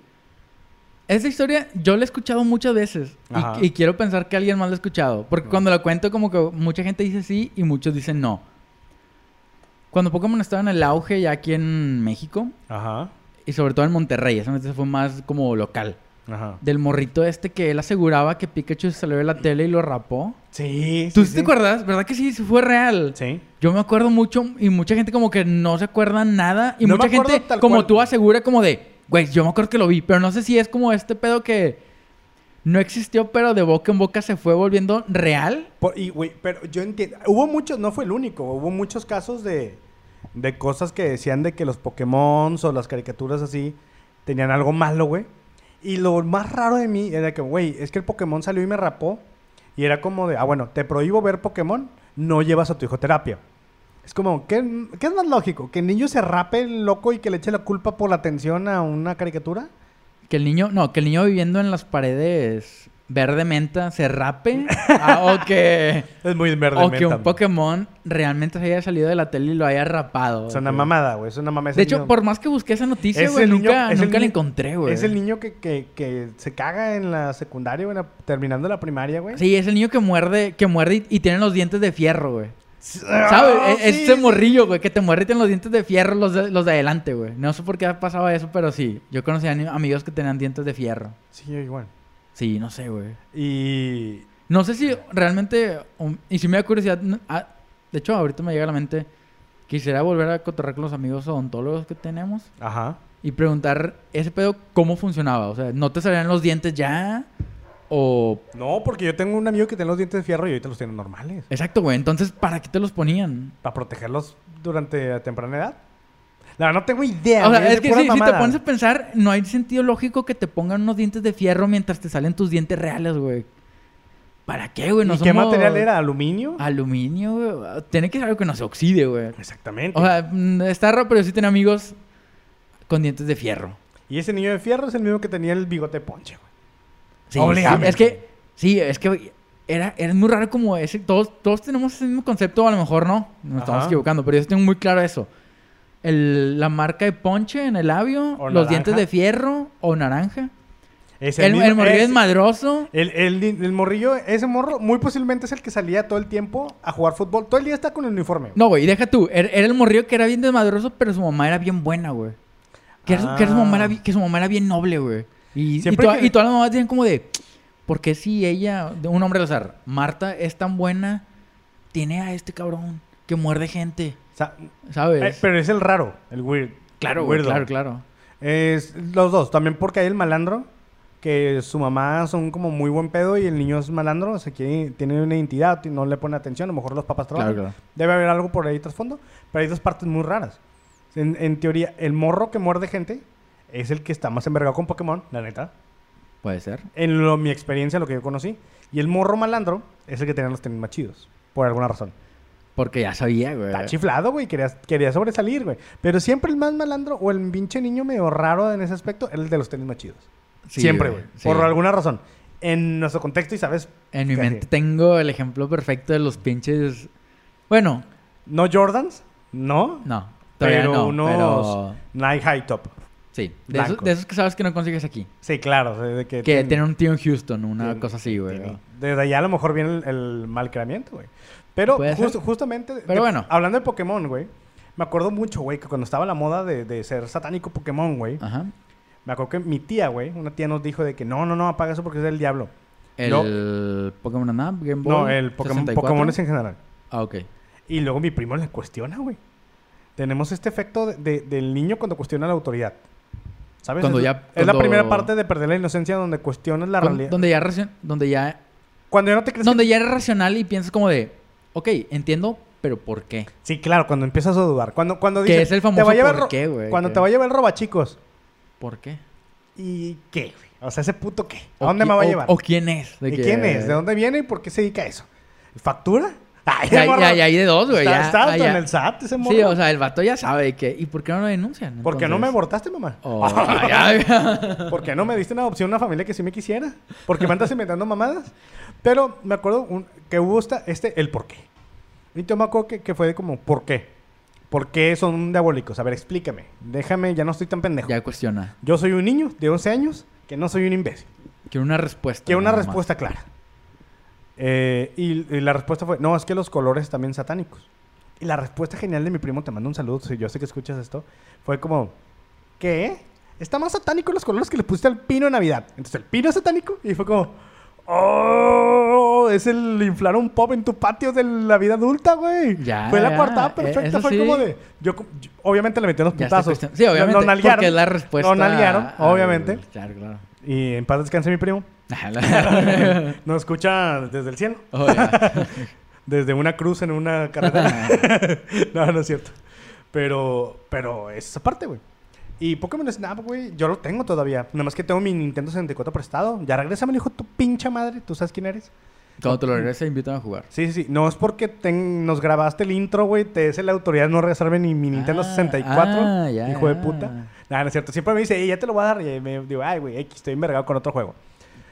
S2: Esta historia yo la he escuchado muchas veces. y- quiero pensar que alguien más la ha escuchado. Porque
S1: No.
S2: cuando la cuento, como que mucha gente dice sí y muchos dicen no. Cuando Pokémon estaba en el auge ya aquí en México,
S1: Ajá.
S2: y sobre todo en Monterrey, esa vez fue más como local.
S1: Ajá.
S2: Del morrito este que él aseguraba que Pikachu se salió de la tele y lo rapó.
S1: Sí,
S2: ¿Tú
S1: sí,
S2: sí te acuerdas? ¿Verdad que sí? Sí fue real.
S1: Sí.
S2: Yo me acuerdo mucho y mucha gente como que no se acuerda nada y
S1: No
S2: mucha gente como
S1: cual.
S2: tú asegura como de, güey, yo me acuerdo que lo vi, pero no sé si es como este pedo que no existió, pero de boca en boca se fue volviendo real.
S1: Por- y, güey, pero yo entiendo. Hubo muchos, no fue el único. Hubo muchos casos de, de cosas que decían de que los Pokémon o las caricaturas así tenían algo malo, güey. Y lo más raro de mí era que, güey, es que el Pokémon salió y me rapó. Y era como de, ah, bueno, te prohíbo ver Pokémon, no llevas a tu hijo terapia. Es como, ¿qué, qué es más lógico? ¿Que el niño se rape loco y que le eche la culpa por la atención a una caricatura?
S2: Que el niño, no, que el niño viviendo en las paredes verde menta se rape (laughs) ah, o que
S1: Es muy verde.
S2: o que un Pokémon realmente se haya salido de la tele y lo haya rapado.
S1: Es una
S2: güey.
S1: mamada, güey. Es una mamada.
S2: De hecho,
S1: niño-
S2: por más que busqué esa noticia,
S1: Es
S2: güey,
S1: niño-
S2: nunca,
S1: es
S2: nunca la encontré, güey.
S1: Es el niño que, que, que se caga en la secundaria, güey, terminando la primaria, güey.
S2: Sí, es el niño que muerde, que muerde y, y tiene los dientes de fierro, güey. ¿Sabes? Es
S1: sí,
S2: ese
S1: sí.
S2: morrillo, güey, que te muerde y tiene los dientes de fierro los de, los de adelante, güey. No sé por qué pasaba eso, pero sí. Yo conocía amigos que tenían dientes de fierro.
S1: Sí, igual.
S2: Sí, no sé, güey.
S1: Y...
S2: No sé si realmente... um, y si me da curiosidad... ah, de hecho, ahorita me llega a la mente... Quisiera volver a cotorrear con los amigos odontólogos que tenemos.
S1: Ajá.
S2: Y preguntar ese pedo cómo funcionaba. O sea, ¿no te salían los dientes ya? O...
S1: No, porque yo tengo un amigo que tiene los dientes de fierro y ahorita los tiene normales.
S2: Exacto, güey. Entonces, ¿para qué te los ponían?
S1: Para protegerlos durante temprana edad. No, no tengo idea.
S2: O sea, es que
S1: pura
S2: si, si te pones a pensar, no hay sentido lógico que te pongan unos dientes de fierro mientras te salen tus dientes reales, güey. ¿Para qué, güey? No
S1: ¿Y qué material era? ¿Aluminio?
S2: Aluminio, güey. Tiene que ser algo que no se oxide, güey.
S1: Exactamente.
S2: O sea, mm, está raro, pero sí tenía amigos con dientes de fierro.
S1: y ese niño de fierro es el mismo que tenía el bigote ponche, güey.
S2: Sí, es que, sí, es que era, era muy raro como ese. Todos, todos tenemos ese mismo concepto, a lo mejor no. Nos estamos equivocando, pero yo tengo muy claro eso. El- la marca de ponche en el labio,
S1: O
S2: los dientes de fierro o naranja.
S1: Es
S2: El,
S1: mismo-
S2: el morrillo es
S1: es-
S2: madroso.
S1: El, el, morrillo, ese morro, muy posiblemente es el que salía todo el tiempo a jugar fútbol. Todo el día está con el uniforme.
S2: No, güey, deja tú. Era, era el morrillo que era bien desmadroso, pero su mamá era bien buena, güey. Que, su- que era su mamá era,
S1: Ah.
S2: que su mamá era bien noble, güey. Y, y,
S1: Siempre
S2: toda-
S1: que-
S2: y todas las mamás decían como de... ¿Por qué si ella, de un hombre al azar, Marta es tan buena, tiene a este cabrón que muerde gente?
S1: O sea,
S2: ¿Sabes?
S1: eh, pero es el raro, el weird.
S2: claro, güey,
S1: weirdo.
S2: claro, claro.
S1: Es los dos. También porque hay el malandro, que su mamá son como muy buen pedo y el niño es malandro, o sea, que tiene una identidad y no le pone atención. A lo mejor los papás trabajan.
S2: Claro, claro.
S1: Debe haber algo por ahí trasfondo. Pero hay dos partes muy raras. En, en teoría, el morro que muerde gente es el que está más envergado con Pokémon, la neta.
S2: Puede ser.
S1: En lo- mi experiencia, lo que yo conocí. Y el morro malandro es el que tenía los tenis más chidos. Por alguna razón.
S2: Porque ya sabía, güey.
S1: Está chiflado, güey. Quería, quería sobresalir, güey. Pero siempre el más malandro o el pinche niño medio raro en ese aspecto era el de los tenis más chidos.
S2: Sí,
S1: siempre, güey.
S2: sí.
S1: Por alguna razón. En nuestro contexto, y sabes.
S2: En mi mente tengo el ejemplo perfecto de los pinches... Bueno,
S1: No Jordans, no.
S2: no. Todavía
S1: pero
S2: no,
S1: unos
S2: pero...
S1: Nike High Top.
S2: Sí, de esos,
S1: Blancos.
S2: de esos que sabes que no consigues aquí.
S1: Sí, claro. de que
S2: Que
S1: tienen
S2: un tío en Houston, una cosa así, güey.
S1: Desde allá a lo mejor viene el, el mal creamiento, güey. Pero just- justamente...
S2: Pero
S1: de-
S2: bueno.
S1: Hablando de Pokémon, güey. Me acuerdo mucho, güey, que cuando estaba la moda de, de ser satánico Pokémon, güey.
S2: Ajá.
S1: Me acuerdo que mi tía, güey, una tía nos dijo de que no, no, no, apaga eso porque es del diablo.
S2: El Pokémon Snap, Game Boy.
S1: No, el Pokémon,
S2: 64.
S1: Pokémon es en general.
S2: Ah, ok.
S1: Y luego mi primo le cuestiona, güey. Tenemos este efecto de- de- del niño cuando cuestiona la autoridad. ¿Sabes?
S2: Cuando
S1: es,
S2: ya-
S1: es la primera parte de perder la inocencia donde cuestionas la realidad.
S2: Donde ya, donde ya,
S1: Cuando ya no te crees
S2: donde ya eres racional y piensas como de, ok, entiendo, pero ¿por qué?
S1: Sí, claro, cuando empiezas a dudar. Cuando, cuando dices,
S2: es el
S1: "Te va a
S2: famoso
S1: llevar
S2: por qué, güey,
S1: Cuando
S2: que-
S1: te va a llevar el robachicos.
S2: ¿Por qué?
S1: ¿Y qué, güey? O sea, ese puto qué. ¿A dónde
S2: qui-
S1: me va a llevar?
S2: ¿O quién es? De
S1: ¿Y
S2: que-
S1: quién es? ¿De dónde viene y por qué se dedica a eso? ¿Factura? Ay, (laughs)
S2: Ya, ya, ya hay de dos, güey.
S1: Está, está en el SAT ese morro.
S2: Sí, o sea, el vato ya sabe que... ¿Y por qué no lo denuncian?
S1: ¿Por qué no me
S2: Entonces-
S1: abortaste, mamá?
S2: Oh. (laughs)
S1: ¿Por qué no me diste una adopción a una familia que sí me quisiera? ¿Por qué me andas inventando mamadas? Pero me acuerdo un- que hubo esta, este, el por qué. Y yo me acuerdo que, que fue de como, ¿por qué? ¿Por qué son diabólicos? A ver, explícame. Déjame, ya no estoy tan pendejo.
S2: ya cuestiona.
S1: Yo soy un niño de 11 años que no soy un imbécil.
S2: Quiero una respuesta.
S1: Quiero una
S2: nada más.
S1: respuesta clara. Eh, y, y la respuesta fue, no, es que los colores también satánicos. Y la respuesta genial de mi primo, te mando un saludo, si yo sé que escuchas esto, fue como, ¿qué? Está más satánico los colores que le pusiste al pino en Navidad. Entonces el pino es satánico y fue como, ¡oh! Es el inflar un pop en tu patio de la vida adulta, güey.
S2: Ya,
S1: fue la
S2: ya,
S1: cuartada
S2: eh,
S1: perfecta,
S2: eso
S1: fue
S2: sí.
S1: como de, yo, yo- obviamente le metí unos
S2: Ya
S1: putazos.
S2: Sí, obviamente.
S1: Lo nalguearon.
S2: Porque la respuesta.
S1: Lo nalguearon,
S2: al-
S1: obviamente.
S2: Claro, claro.
S1: Y en paz descanse mi primo. (laughs) Nos escucha desde el cielo.
S2: Oh. (laughs)
S1: Desde una cruz en una carretera. (laughs) no, no es cierto. Pero, pero es esa parte, güey. Y Pokémon Snap, güey, yo lo tengo todavía. Nada más que tengo mi Nintendo 64 prestado. Ya regrésame, hijo de tu pincha madre. ¿Tú sabes quién eres?
S2: Cuando te lo regrese, invítan a jugar.
S1: Sí, sí, sí. No es porque ten- nos grabaste el intro, güey. Te es la autoridad de no regresarme ni mi Nintendo
S2: Ah,
S1: 64.
S2: ah, ya,
S1: hijo de puta. Nada, no es cierto. Siempre me dice, "Ey, ya te lo voy a dar. Y me digo, ay, güey, estoy envergado con otro juego.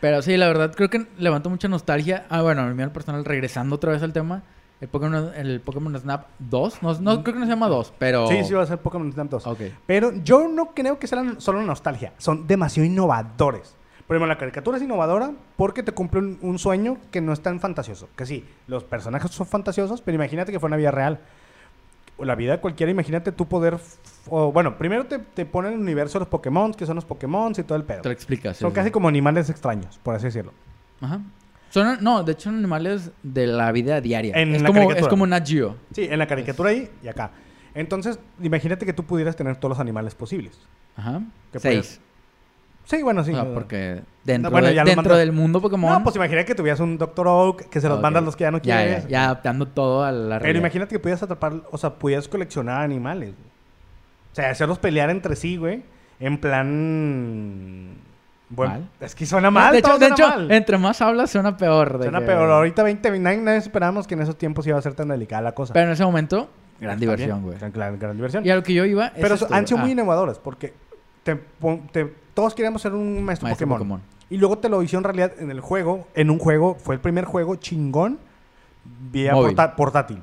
S2: Pero sí, la verdad, creo que levantó mucha nostalgia. Ah, bueno, a mí al personal, regresando otra vez al tema, el Pokémon, el Pokémon Snap 2, no, no creo que no se llama 2, pero...
S1: Sí, sí, va a ser Pokémon Snap 2.
S2: Ok.
S1: Pero yo no creo que sean solo nostalgia. Son demasiado innovadores. Por ejemplo, la caricatura es innovadora porque te cumple un, un sueño que no es tan fantasioso. Que sí, los personajes son fantasiosos, pero imagínate que fue una vida real. O la vida de cualquiera, imagínate tú poder... o, bueno, primero te, te ponen el universo de los Pokémon, que son los Pokémon y todo el pedo.
S2: Te lo explicas.
S1: Son
S2: sí.
S1: casi como animales extraños, por así decirlo.
S2: Ajá. Son, no, de hecho son animales de la vida diaria.
S1: En
S2: es,
S1: la
S2: como,
S1: caricatura.
S2: es como Nat Geo.
S1: Sí, en la caricatura ahí y acá. Entonces, imagínate que tú pudieras tener todos los animales posibles.
S2: Ajá.
S1: ¿Qué
S2: Seis.
S1: Sí, bueno, sí.
S2: O sea,
S1: no-
S2: porque dentro,
S1: bueno,
S2: de-
S1: ya lo
S2: dentro
S1: mandas-
S2: del mundo Pokémon...
S1: No, pues imagínate que tuvieras un Dr. Oak, que se los
S2: Ok.
S1: mandas los que ya no
S2: ya,
S1: quieres.
S2: ya, ya adaptando todo a la
S1: Pero
S2: realidad.
S1: imagínate que pudieras atrapar, o sea, pudieras coleccionar animales. güey. O sea, hacerlos pelear entre sí, güey. En plan... Bueno,
S2: Mal.
S1: es que suena mal,
S2: de hecho, de hecho entre más hablas suena peor. de
S1: Suena
S2: que-
S1: peor. Ahorita 20, nadie, esperábamos que en esos tiempos iba a ser tan delicada la cosa.
S2: Pero en ese momento, gran
S1: bien,
S2: diversión, güey.
S1: Gran, gran- gran diversión.
S2: Y a lo que yo iba es
S1: Pero
S2: esto,
S1: han sido
S2: güey.
S1: muy
S2: Ah,
S1: innovadores porque te pon- te- todos queríamos ser un maestro,
S2: Maestro
S1: Pokémon.
S2: Pokémon.
S1: Y luego te lo hicieron realidad en el juego. En un juego, fue el primer juego chingón vía porta- portátil.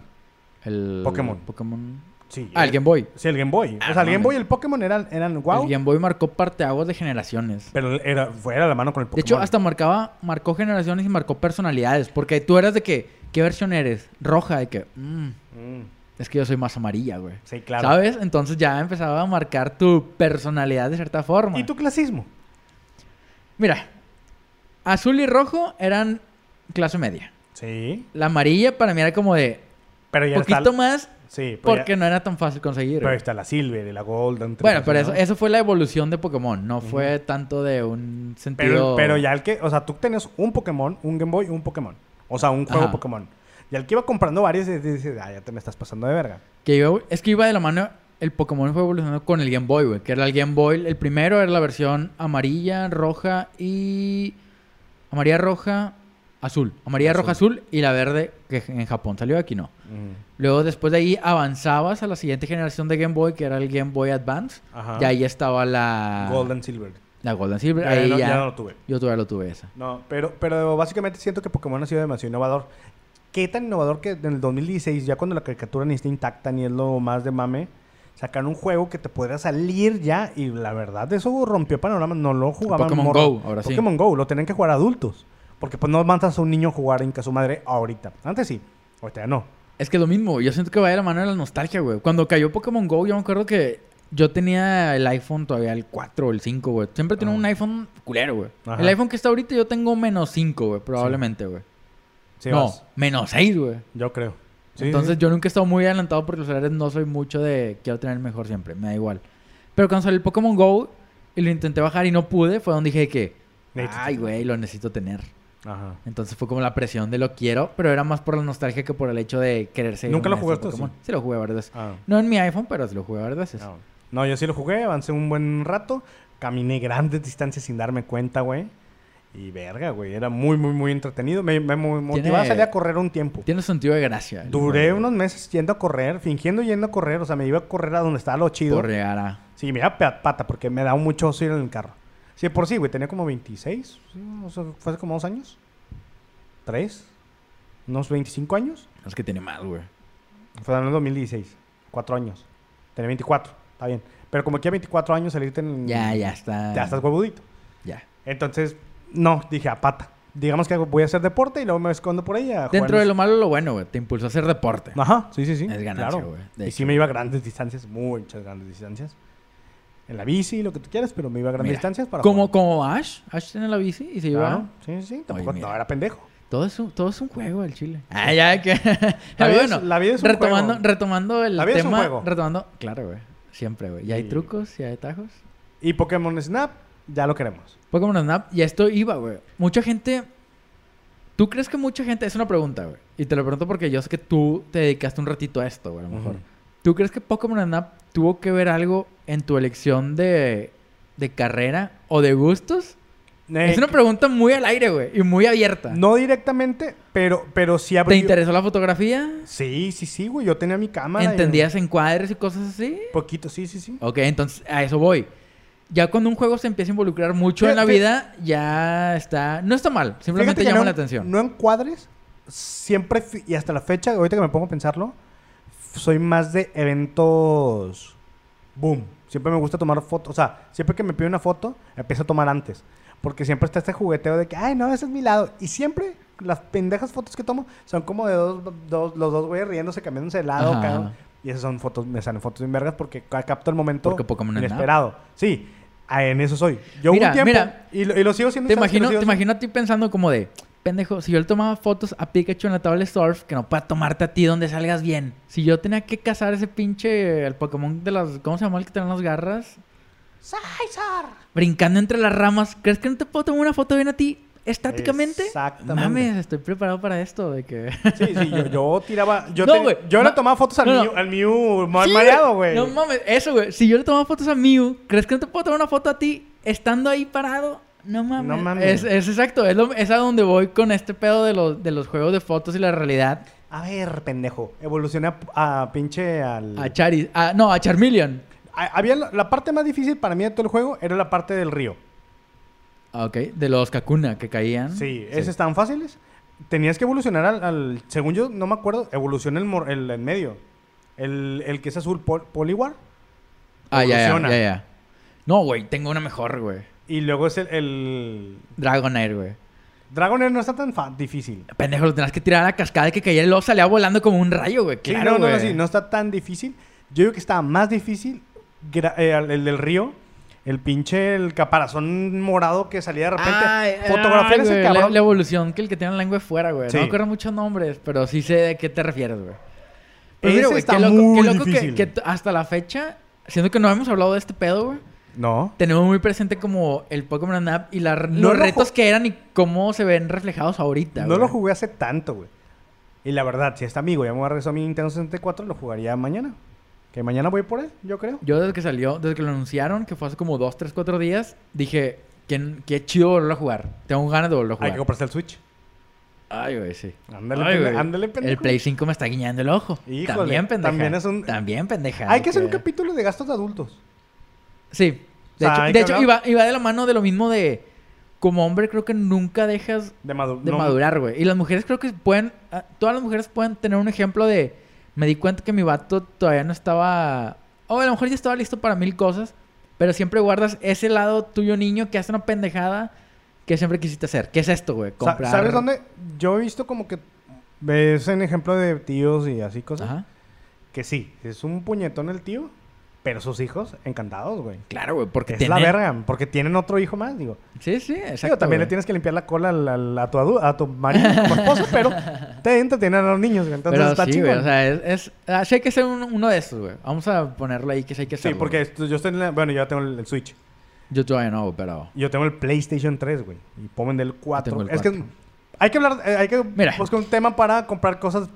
S2: el
S1: Pokémon.
S2: Pokémon.
S1: Sí,
S2: Ah, el Game Boy.
S1: Sí, el Game Boy.
S2: Ah,
S1: o sea, el Game. Boy y el Pokémon eran, eran wow.
S2: El Game Boy marcó parteaguas de generaciones.
S1: Pero era, fue era la mano con el
S2: De
S1: Pokémon.
S2: hecho, hasta marcaba, marcó generaciones y marcó personalidades. Porque tú eras de que, ¿qué versión eres? Roja, de que, mm,
S1: Mm,
S2: es que yo soy más amarilla, güey.
S1: sí, claro.
S2: ¿Sabes? Entonces ya empezaba a marcar tu personalidad de cierta forma.
S1: ¿Y tu clasismo?
S2: Mira, azul y rojo eran clase media.
S1: Sí.
S2: La amarilla para mí era como de
S1: Pero ya
S2: poquito
S1: está...
S2: más
S1: Sí, pero,
S2: porque
S1: ya-
S2: no era tan fácil conseguir.
S1: pero está la Silver y la Golden.
S2: Bueno, pero eso, eso fue la evolución de Pokémon. No fue tanto de un
S1: Pero,
S2: sentido...
S1: pero ya el que... O sea, tú tenías un Pokémon, un Game Boy y un Pokémon. O sea, un juego
S2: Ajá.
S1: Pokémon. Y al que iba comprando varios, y dices, ah, ya te me estás pasando de verga.
S2: Que iba- es que iba de la mano... El Pokémon fue evolucionando con el Game Boy, güey. Que era el Game Boy... El primero era la versión amarilla, roja y... Amarilla, roja, azul. Amarilla,
S1: Azul.
S2: roja, azul y la verde que en Japón salió, aquí no.
S1: Mm.
S2: Luego después de ahí avanzabas a la siguiente generación de Game Boy, que era el Game Boy Advance.
S1: Ajá.
S2: Y ahí estaba la...
S1: Golden Silver.
S2: La Golden Silver.
S1: Ya,
S2: ahí
S1: no,
S2: ya...
S1: ya no lo tuve.
S2: Yo todavía lo tuve esa.
S1: No, pero, pero básicamente siento que Pokémon ha sido demasiado innovador. ¿Qué tan innovador que en el 2016, ya cuando la caricatura ni está intacta ni es lo más de mame, sacaron un juego que te pudiera salir ya. Y la verdad, eso rompió panorama. No lo jugaban
S2: Pokémon. Go, ahora sí.
S1: Pokémon Go, lo tienen que jugar adultos. Porque pues no mandas a un niño a jugar en casa su madre ahorita. Antes sí, ahorita ya no.
S2: Es que lo mismo, yo siento que va de la mano de la nostalgia, güey. Cuando cayó Pokémon Go, yo me acuerdo que yo tenía el iPhone todavía, el 4 o el 5, güey. Siempre tenía
S1: Ah.
S2: un iPhone culero, güey.
S1: Ajá.
S2: El iPhone que está ahorita yo tengo menos 5, güey, probablemente, güey.
S1: Sí,
S2: no,
S1: vas.
S2: menos 6, güey.
S1: Yo creo. Sí,
S2: Entonces yo nunca he estado muy adelantado porque los celulares no soy mucho de quiero tener el mejor siempre, me da igual. Pero cuando salió el Pokémon Go y lo intenté bajar y no pude, fue donde dije que, ay, güey, lo necesito tener.
S1: Ajá.
S2: Entonces fue como la presión de lo quiero, pero era más por la nostalgia que por el hecho de querer seguir.
S1: ¿Nunca
S2: un
S1: lo jugaste,
S2: Pokémon. Sí, lo jugué varias veces.
S1: Ah.
S2: No en mi iPhone, pero sí lo jugué varias veces.
S1: No. No, yo sí lo jugué, avancé un buen rato, caminé grandes distancias sin darme cuenta, güey. Y verga, güey, era muy, muy, muy entretenido. Me, me mo- motivaba a salir a correr un tiempo.
S2: Tiene sentido de gracia.
S1: Duré unos meses yendo a correr, fingiendo yendo a correr. O sea, me iba a correr a donde estaba lo chido. Sí, me iba a pata porque me daba mucho ir en el carro. Sí, por sí, güey, tenía como 26. sí, o sea, fue hace como dos años. ¿Tres? ¿Unos 25 años?
S2: Es que tiene más, güey.
S1: Fue en el 2016. Cuatro años. Tenía 24, está bien. Pero como que a 24 años salirte en...
S2: Ya, ya está.
S1: Ya estás huevudito.
S2: Ya.
S1: Entonces, no, dije a pata. Digamos que voy a hacer deporte y luego me escondo por ahí a
S2: Dentro
S1: en-
S2: de lo malo, lo bueno, güey. Te impulsó a hacer deporte.
S1: Ajá, sí, sí, sí.
S2: Es ganancia, güey,
S1: Y sí me iba a grandes distancias, muchas grandes distancias. En la bici, lo que tú quieras, pero me iba a grandes
S2: Mira,
S1: distancias para
S2: Como,
S1: jugar.
S2: como Ash. Ash tiene la bici y se iba.
S1: Claro, sí, sí, tampoco, no, era pendejo.
S2: Todo es un, todo es un juego el chile. Ah, ya (laughs) que.
S1: La
S2: Pero
S1: vida es-
S2: bueno,
S1: la vida es un
S2: retomando,
S1: juego.
S2: retomando el
S1: La vida es un juego.
S2: Retomando. Claro, güey. Siempre, güey. Y hay
S1: Y-
S2: trucos y hay atajos.
S1: Y Pokémon Snap, ya lo queremos.
S2: Pokémon Snap. Y esto iba, güey. Mucha gente. ¿Tú crees que mucha gente.? Es una pregunta, güey. Y te lo pregunto porque yo sé que tú te dedicaste un ratito a esto, güey, a lo mejor. ¿Tú crees que Pokémon Snap tuvo que ver algo en tu elección de, de carrera o de gustos?
S1: Eh,
S2: es una pregunta muy al aire, güey. Y muy abierta.
S1: No directamente, pero, pero sí
S2: ¿Te
S1: abrió...
S2: interesó la fotografía?
S1: Sí, sí, sí, güey. Yo tenía mi cámara. y-
S2: ¿Entendías encuadres y cosas así?
S1: Poquito, sí, sí, sí.
S2: Ok, entonces a eso voy. Ya cuando un juego se empieza a involucrar mucho en la
S1: Fíjate-
S2: vida, ya está... No está mal, simplemente
S1: Fíjate
S2: llama
S1: no-
S2: la atención.
S1: No en cuadres, siempre, y hasta la fecha, ahorita que me pongo a pensarlo, soy más de eventos boom. Siempre me gusta tomar fotos, o sea, siempre que me pide una foto, empiezo a tomar antes. Porque siempre está este jugueteo de que, ay, no, ese es mi lado. Y siempre las pendejas fotos que tomo son como de dos, dos los dos güeyes riéndose, cambiándose de lado. Cada- y esas son fotos, me salen fotos bien vergas porque ca- capto el momento inesperado. Sí, ah, en eso soy. Yo
S2: Mira,
S1: un tiempo,
S2: mira.
S1: y, lo, y lo sigo siendo.
S2: Te
S1: ¿sabes que lo
S2: imagino, te imagino a ti pensando como de... Pendejo, si yo le tomaba fotos a Pikachu en la tabla de surf, que no pueda tomarte a ti donde salgas bien. Si yo tenía que cazar ese pinche... El Pokémon de las... ¿Cómo se llama el que tiene las garras?
S1: Scizor.
S2: Brincando entre las ramas. ¿Crees que no te puedo tomar una foto bien a ti estáticamente?
S1: Exactamente.
S2: Mames, estoy preparado para esto. De que...
S1: Sí, sí, yo, yo tiraba. Yo,
S2: No,
S1: te-
S2: güey,
S1: yo
S2: no.
S1: le tomaba fotos al
S2: no.
S1: Mew, al Mew mal
S2: Sí,
S1: mareado, güey.
S2: No mames, eso, güey. Si yo le tomaba fotos a Mew, ¿crees que no te puedo tomar una foto a ti estando ahí parado? No mames.
S1: No mames.
S2: Es, es exacto, es, lo- es a donde voy con este pedo de los, de los juegos de fotos y la realidad.
S1: A ver, pendejo. Evolucioné a, a pinche al.
S2: A Charis. a- no, a Charmeleon.
S1: A- había la, la parte más difícil para mí de todo el juego era la parte del río.
S2: Ah, Ok, de los Kakuna que caían.
S1: Sí, esos estaban fáciles. Tenías que evolucionar al, al- Según yo, no me acuerdo. Evoluciona el, el en medio. El, el que es azul, Pol- Poliwar.
S2: Ah, ya, ya,
S1: evoluciona.
S2: ya, ya. No, güey, tengo una mejor, güey.
S1: Y luego es el. el...
S2: Dragonair, güey.
S1: Dragonair no está tan difícil.
S2: Pendejo, lo tenías que tirar a la cascada que caía y luego salía volando como un rayo, güey.
S1: Sí,
S2: Claro,
S1: no, no, no,
S2: güey.
S1: sí, no está tan difícil. Yo digo que estaba más difícil eh, el del río. El pinche, el caparazón morado que salía de repente.
S2: Ay,
S1: Fotografiar
S2: ay,
S1: ese
S2: güey, la,
S1: cabrón.
S2: la evolución que el que tiene la lengua de fuera, güey.
S1: Sí.
S2: No me acuerdo muchos nombres, pero sí sé de qué te refieres, güey. Pero
S1: Ese
S2: mira, güey,
S1: está
S2: qué loco,
S1: muy
S2: qué loco que-
S1: difícil.
S2: que, hasta la fecha, siendo que no hemos hablado de este pedo, güey,
S1: No.
S2: tenemos muy presente como el Pokémon Snap y la-
S1: No
S2: los
S1: lo
S2: retos que eran y cómo se ven reflejados ahorita,
S1: No
S2: güey.
S1: lo jugué hace tanto, güey. Y la verdad, si este amigo ya me regresó a mi Nintendo 64, lo jugaría mañana. Que mañana voy por él, yo creo.
S2: Yo desde que salió, desde que lo anunciaron, que fue hace como dos, tres, cuatro días, dije, qué, qué chido volverlo a jugar. Tengo ganas de volverlo a
S1: Hay
S2: jugar.
S1: que comprarse el Switch.
S2: Ay, güey, sí.
S1: Ándale,
S2: Ay,
S1: pende-
S2: güey.
S1: ándale, pendejo.
S2: El Play 5 me está guiñando el ojo.
S1: Híjole,
S2: también pendeja.
S1: también es un-
S2: También pendeja.
S1: Hay que hacer un capítulo de gastos de adultos.
S2: Sí. De
S1: O sea,
S2: hecho, de, hecho iba, iba de la mano de lo mismo de... Como hombre creo que nunca dejas
S1: De, madu-
S2: de
S1: no-
S2: madurar, güey. Y las mujeres creo que pueden... ah, Todas las mujeres pueden tener un ejemplo de... Me di cuenta que mi vato todavía no estaba O a lo mejor ya estaba listo para mil cosas, pero siempre guardas ese lado tuyo niño que hace una pendejada que siempre quisiste hacer. ¿Qué es esto, güey? Comprar...
S1: ¿Sabes dónde? Yo he visto como que ves en ejemplo de tíos y así cosas.
S2: Ajá.
S1: Que sí, es un puñetón el tío, pero sus hijos encantados, güey.
S2: Claro, güey, porque
S1: Es
S2: tienen...
S1: la verga, porque tienen otro hijo más, digo.
S2: Sí, sí, exacto.
S1: Digo, también le tienes que limpiar la cola al- al- a, tu adu- a tu marido como esposo, (laughs) pero te entretienen a los niños, güey. Entonces
S2: Pero
S1: está
S2: sí,
S1: chingón.
S2: güey, o sea, es... es... ah, sí hay que ser un- uno de estos, güey. Vamos a ponerlo ahí que sí hay que
S1: sí,
S2: hacerlo.
S1: porque esto- yo estoy en la- Bueno, yo ya tengo el, el Switch.
S2: Yo todavía no, pero...
S1: Yo tengo el PlayStation 3, güey. Y pongo el 4.
S2: tengo el
S1: es que
S2: 4.
S1: hay que hablar, eh, hay que
S2: Mira.
S1: buscar un tema para comprar cosas.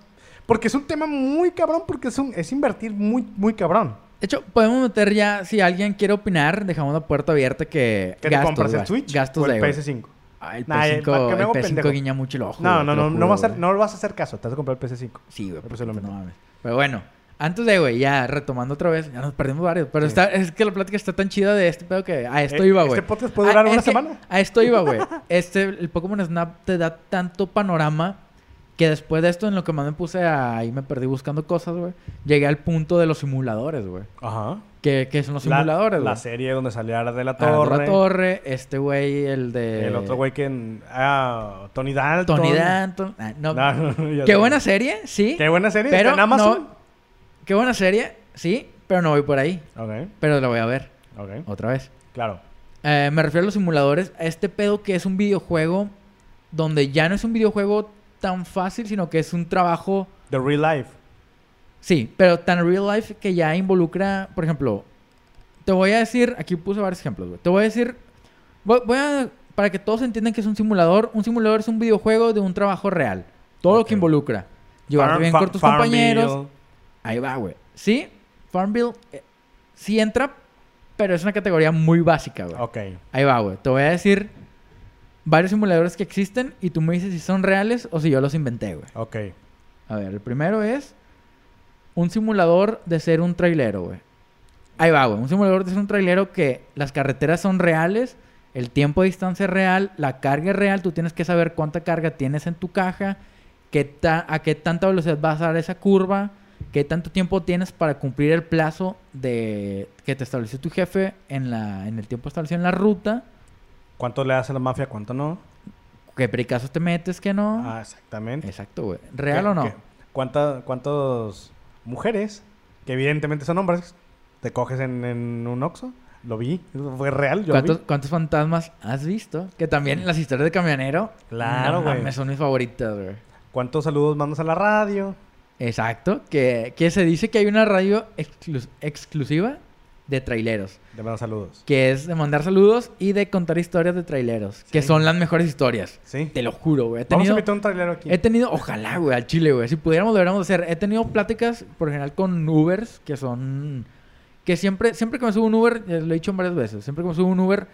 S1: Porque es un tema muy cabrón, porque es, un, es invertir muy, muy cabrón.
S2: De hecho, podemos meter ya, si alguien quiere opinar, dejamos la puerta abierta que...
S1: ¿Qué te
S2: gastos,
S1: compras, el. Switch
S2: Gastos
S1: o el
S2: de, güey.
S1: PS5?
S2: Ay, el
S1: Nah,
S2: PS5,
S1: ¿para qué me
S2: el
S1: hago
S2: PS5
S1: pendejo?
S2: guiña mucho el ojo.
S1: No, no, no, no,
S2: juro,
S1: vas a, no vas a hacer caso. Te vas a comprar el PS5.
S2: Sí, güey.
S1: Pues.
S2: No mames. Pero bueno, antes de, güey, ya retomando otra vez, ya nos perdimos varios. Pero
S1: Sí.
S2: está, es que la plática está tan chida de este pedo que a esto
S1: Eh,
S2: iba,
S1: este
S2: güey.
S1: podcast puede
S2: Ah,
S1: durar una semana.
S2: A esto iba, güey. (laughs) Este, el Pokémon Snap te da tanto panorama que después de esto, en lo que más me puse a... Ahí me perdí buscando cosas, güey. Llegué al punto de los simuladores, güey.
S1: Ajá.
S2: ¿Qué, qué son los
S1: La-
S2: simuladores,
S1: La, serie donde salía de la
S2: Arad de
S1: Torre.
S2: la Torre, este güey, el de...
S1: El otro güey que... Ah, Tony Dalton.
S2: Tony Danton. Ah, no. (laughs) Qué buena serie, sí.
S1: Qué buena serie.
S2: Pero
S1: en Amazon.
S2: no- Qué buena serie, sí, pero no voy por ahí.
S1: Ok,
S2: Pero la voy a ver
S1: ok.
S2: otra vez.
S1: Claro.
S2: Eh, me refiero a los simuladores, a este pedo que es un videojuego donde ya no es un videojuego tan fácil, sino que es un trabajo,
S1: The Real Life.
S2: sí, pero tan real life que ya involucra, por ejemplo, te voy a decir, aquí puse varios ejemplos, güey. Te voy a decir, voy, voy a, para que todos entiendan que es un simulador, un simulador es un videojuego de un trabajo real. Todo lo que involucra. Llevarte bien con tus compañeros. Ahí va, güey. Sí, Farmville eh, sí entra, pero es una categoría muy básica, güey.
S1: Ok.
S2: Ahí va, güey. Te voy a decir varios simuladores que existen y tú me dices si son reales o si yo los inventé, güey.
S1: Ok.
S2: A ver, el primero es un simulador de ser un trailero, güey. Ahí va, güey. Un simulador de ser un trailero que las carreteras son reales, el tiempo de distancia es real, la carga es real, tú tienes que saber cuánta carga tienes en tu caja, qué ta- a qué tanta velocidad vas a dar esa curva, qué tanto tiempo tienes para cumplir el plazo de que te estableció tu jefe en, la, en el tiempo establecido en la ruta,
S1: ¿Cuánto le hace la mafia? ¿Cuánto no?
S2: qué pericazos te metes, qué no.
S1: Ah, exactamente.
S2: Exacto, güey. ¿Real
S1: ¿Qué-
S2: o no?
S1: ¿Cuántas mujeres, que evidentemente son hombres, te coges en, en un Oxxo? Lo vi. Eso Fue real. Yo
S2: ¿Cuántos,
S1: vi.
S2: cuántos fantasmas has visto? Que también las historias de camionero.
S1: Claro,
S2: no
S1: güey.
S2: mames, son mis favoritas, güey.
S1: ¿Cuántos saludos mandas a la radio?
S2: Exacto. Que, que se dice que hay una radio exclus- exclusiva de traileros.
S1: Te mando saludos.
S2: Que es de mandar saludos y de contar historias de traileros. Que
S1: Sí.
S2: son las mejores historias.
S1: ¿Sí?
S2: Te lo juro, güey. He
S1: Vamos a
S2: tenido,
S1: invitar un trailero aquí.
S2: he tenido, ojalá, güey, al Chile, güey. Si pudiéramos, deberíamos hacer. He tenido pláticas, por general, con Ubers, que son. Que siempre, siempre que me subo un Uber, ya lo he dicho varias veces, siempre que me subo un Uber,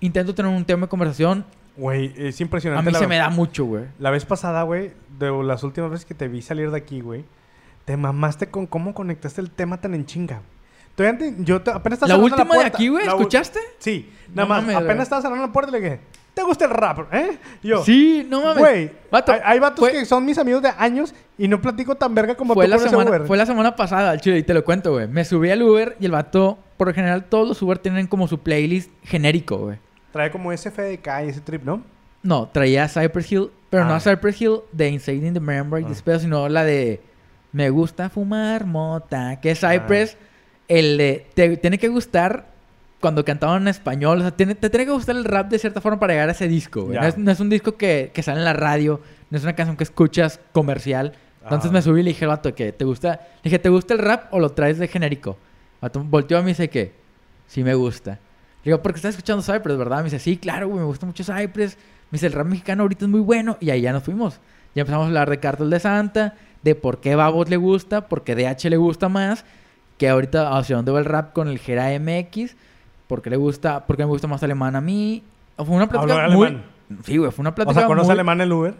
S2: intento tener un tema de conversación.
S1: Güey, es
S2: A
S1: impresionante.
S2: mí
S1: la,
S2: se me da mucho, güey.
S1: la vez pasada, güey, de las últimas veces que te vi salir de aquí, güey, te mamaste con cómo conectaste el tema tan en chinga. Todavía yo te- apenas estaba
S2: La
S1: cerrando
S2: última de
S1: puerta.
S2: aquí, güey,
S1: La
S2: ¿escuchaste?
S1: Sí,
S2: No
S1: nada más.
S2: mames,
S1: apenas estaba cerrando la puerta y le dije, ¿te gusta el rap? ¿Eh? Yo,
S2: Sí, no mames.
S1: Güey,
S2: Vato,
S1: hay, hay vatos
S2: fue-
S1: que son mis amigos de años y no platico tan verga como
S2: fue
S1: tú
S2: la,
S1: con ese
S2: semana,
S1: Uber.
S2: fue la semana pasada, al chile, y te lo cuento, güey. Me subí al Uber y el vato, por lo general, todos los Uber tienen como su playlist genérico, güey.
S1: Trae como ese FDK y ese trip, ¿no?
S2: No, traía Cypress Hill, pero no
S1: Ah.
S2: a Cypress Hill de Insane in the Membrane,
S1: Ah.
S2: de sino la de Me gusta fumar mota, que es
S1: Ah.
S2: El de te tiene que gustar cuando cantaban en español, o sea, tiene- te tiene que gustar el rap de cierta forma para llegar a ese disco, güey. No es, no es un disco que, que sale en la radio, no es una canción que escuchas comercial. Entonces me subí y le dije vato que te gusta, le dije, ¿te gusta el rap o lo traes de genérico? Vato volteó a mí y dice que sí me gusta. Le digo, porque estás escuchando Cypress, ¿verdad? Me dice, sí, claro, güey, me gusta mucho Cypress. Me dice, el rap mexicano ahorita es muy bueno. Y ahí ya nos fuimos. Ya empezamos a hablar de Cartel de Santa, de por qué Babos le gusta, por qué DH le gusta más, que ahorita hacia dónde va el rap con el Gera MX, por qué le gusta, por qué me gusta más alemán a mí. Fue una plática muy...
S1: alemán.
S2: Sí, güey, fue una
S1: O
S2: plática
S1: sea, ¿conoce
S2: muy...
S1: alemán el Uber?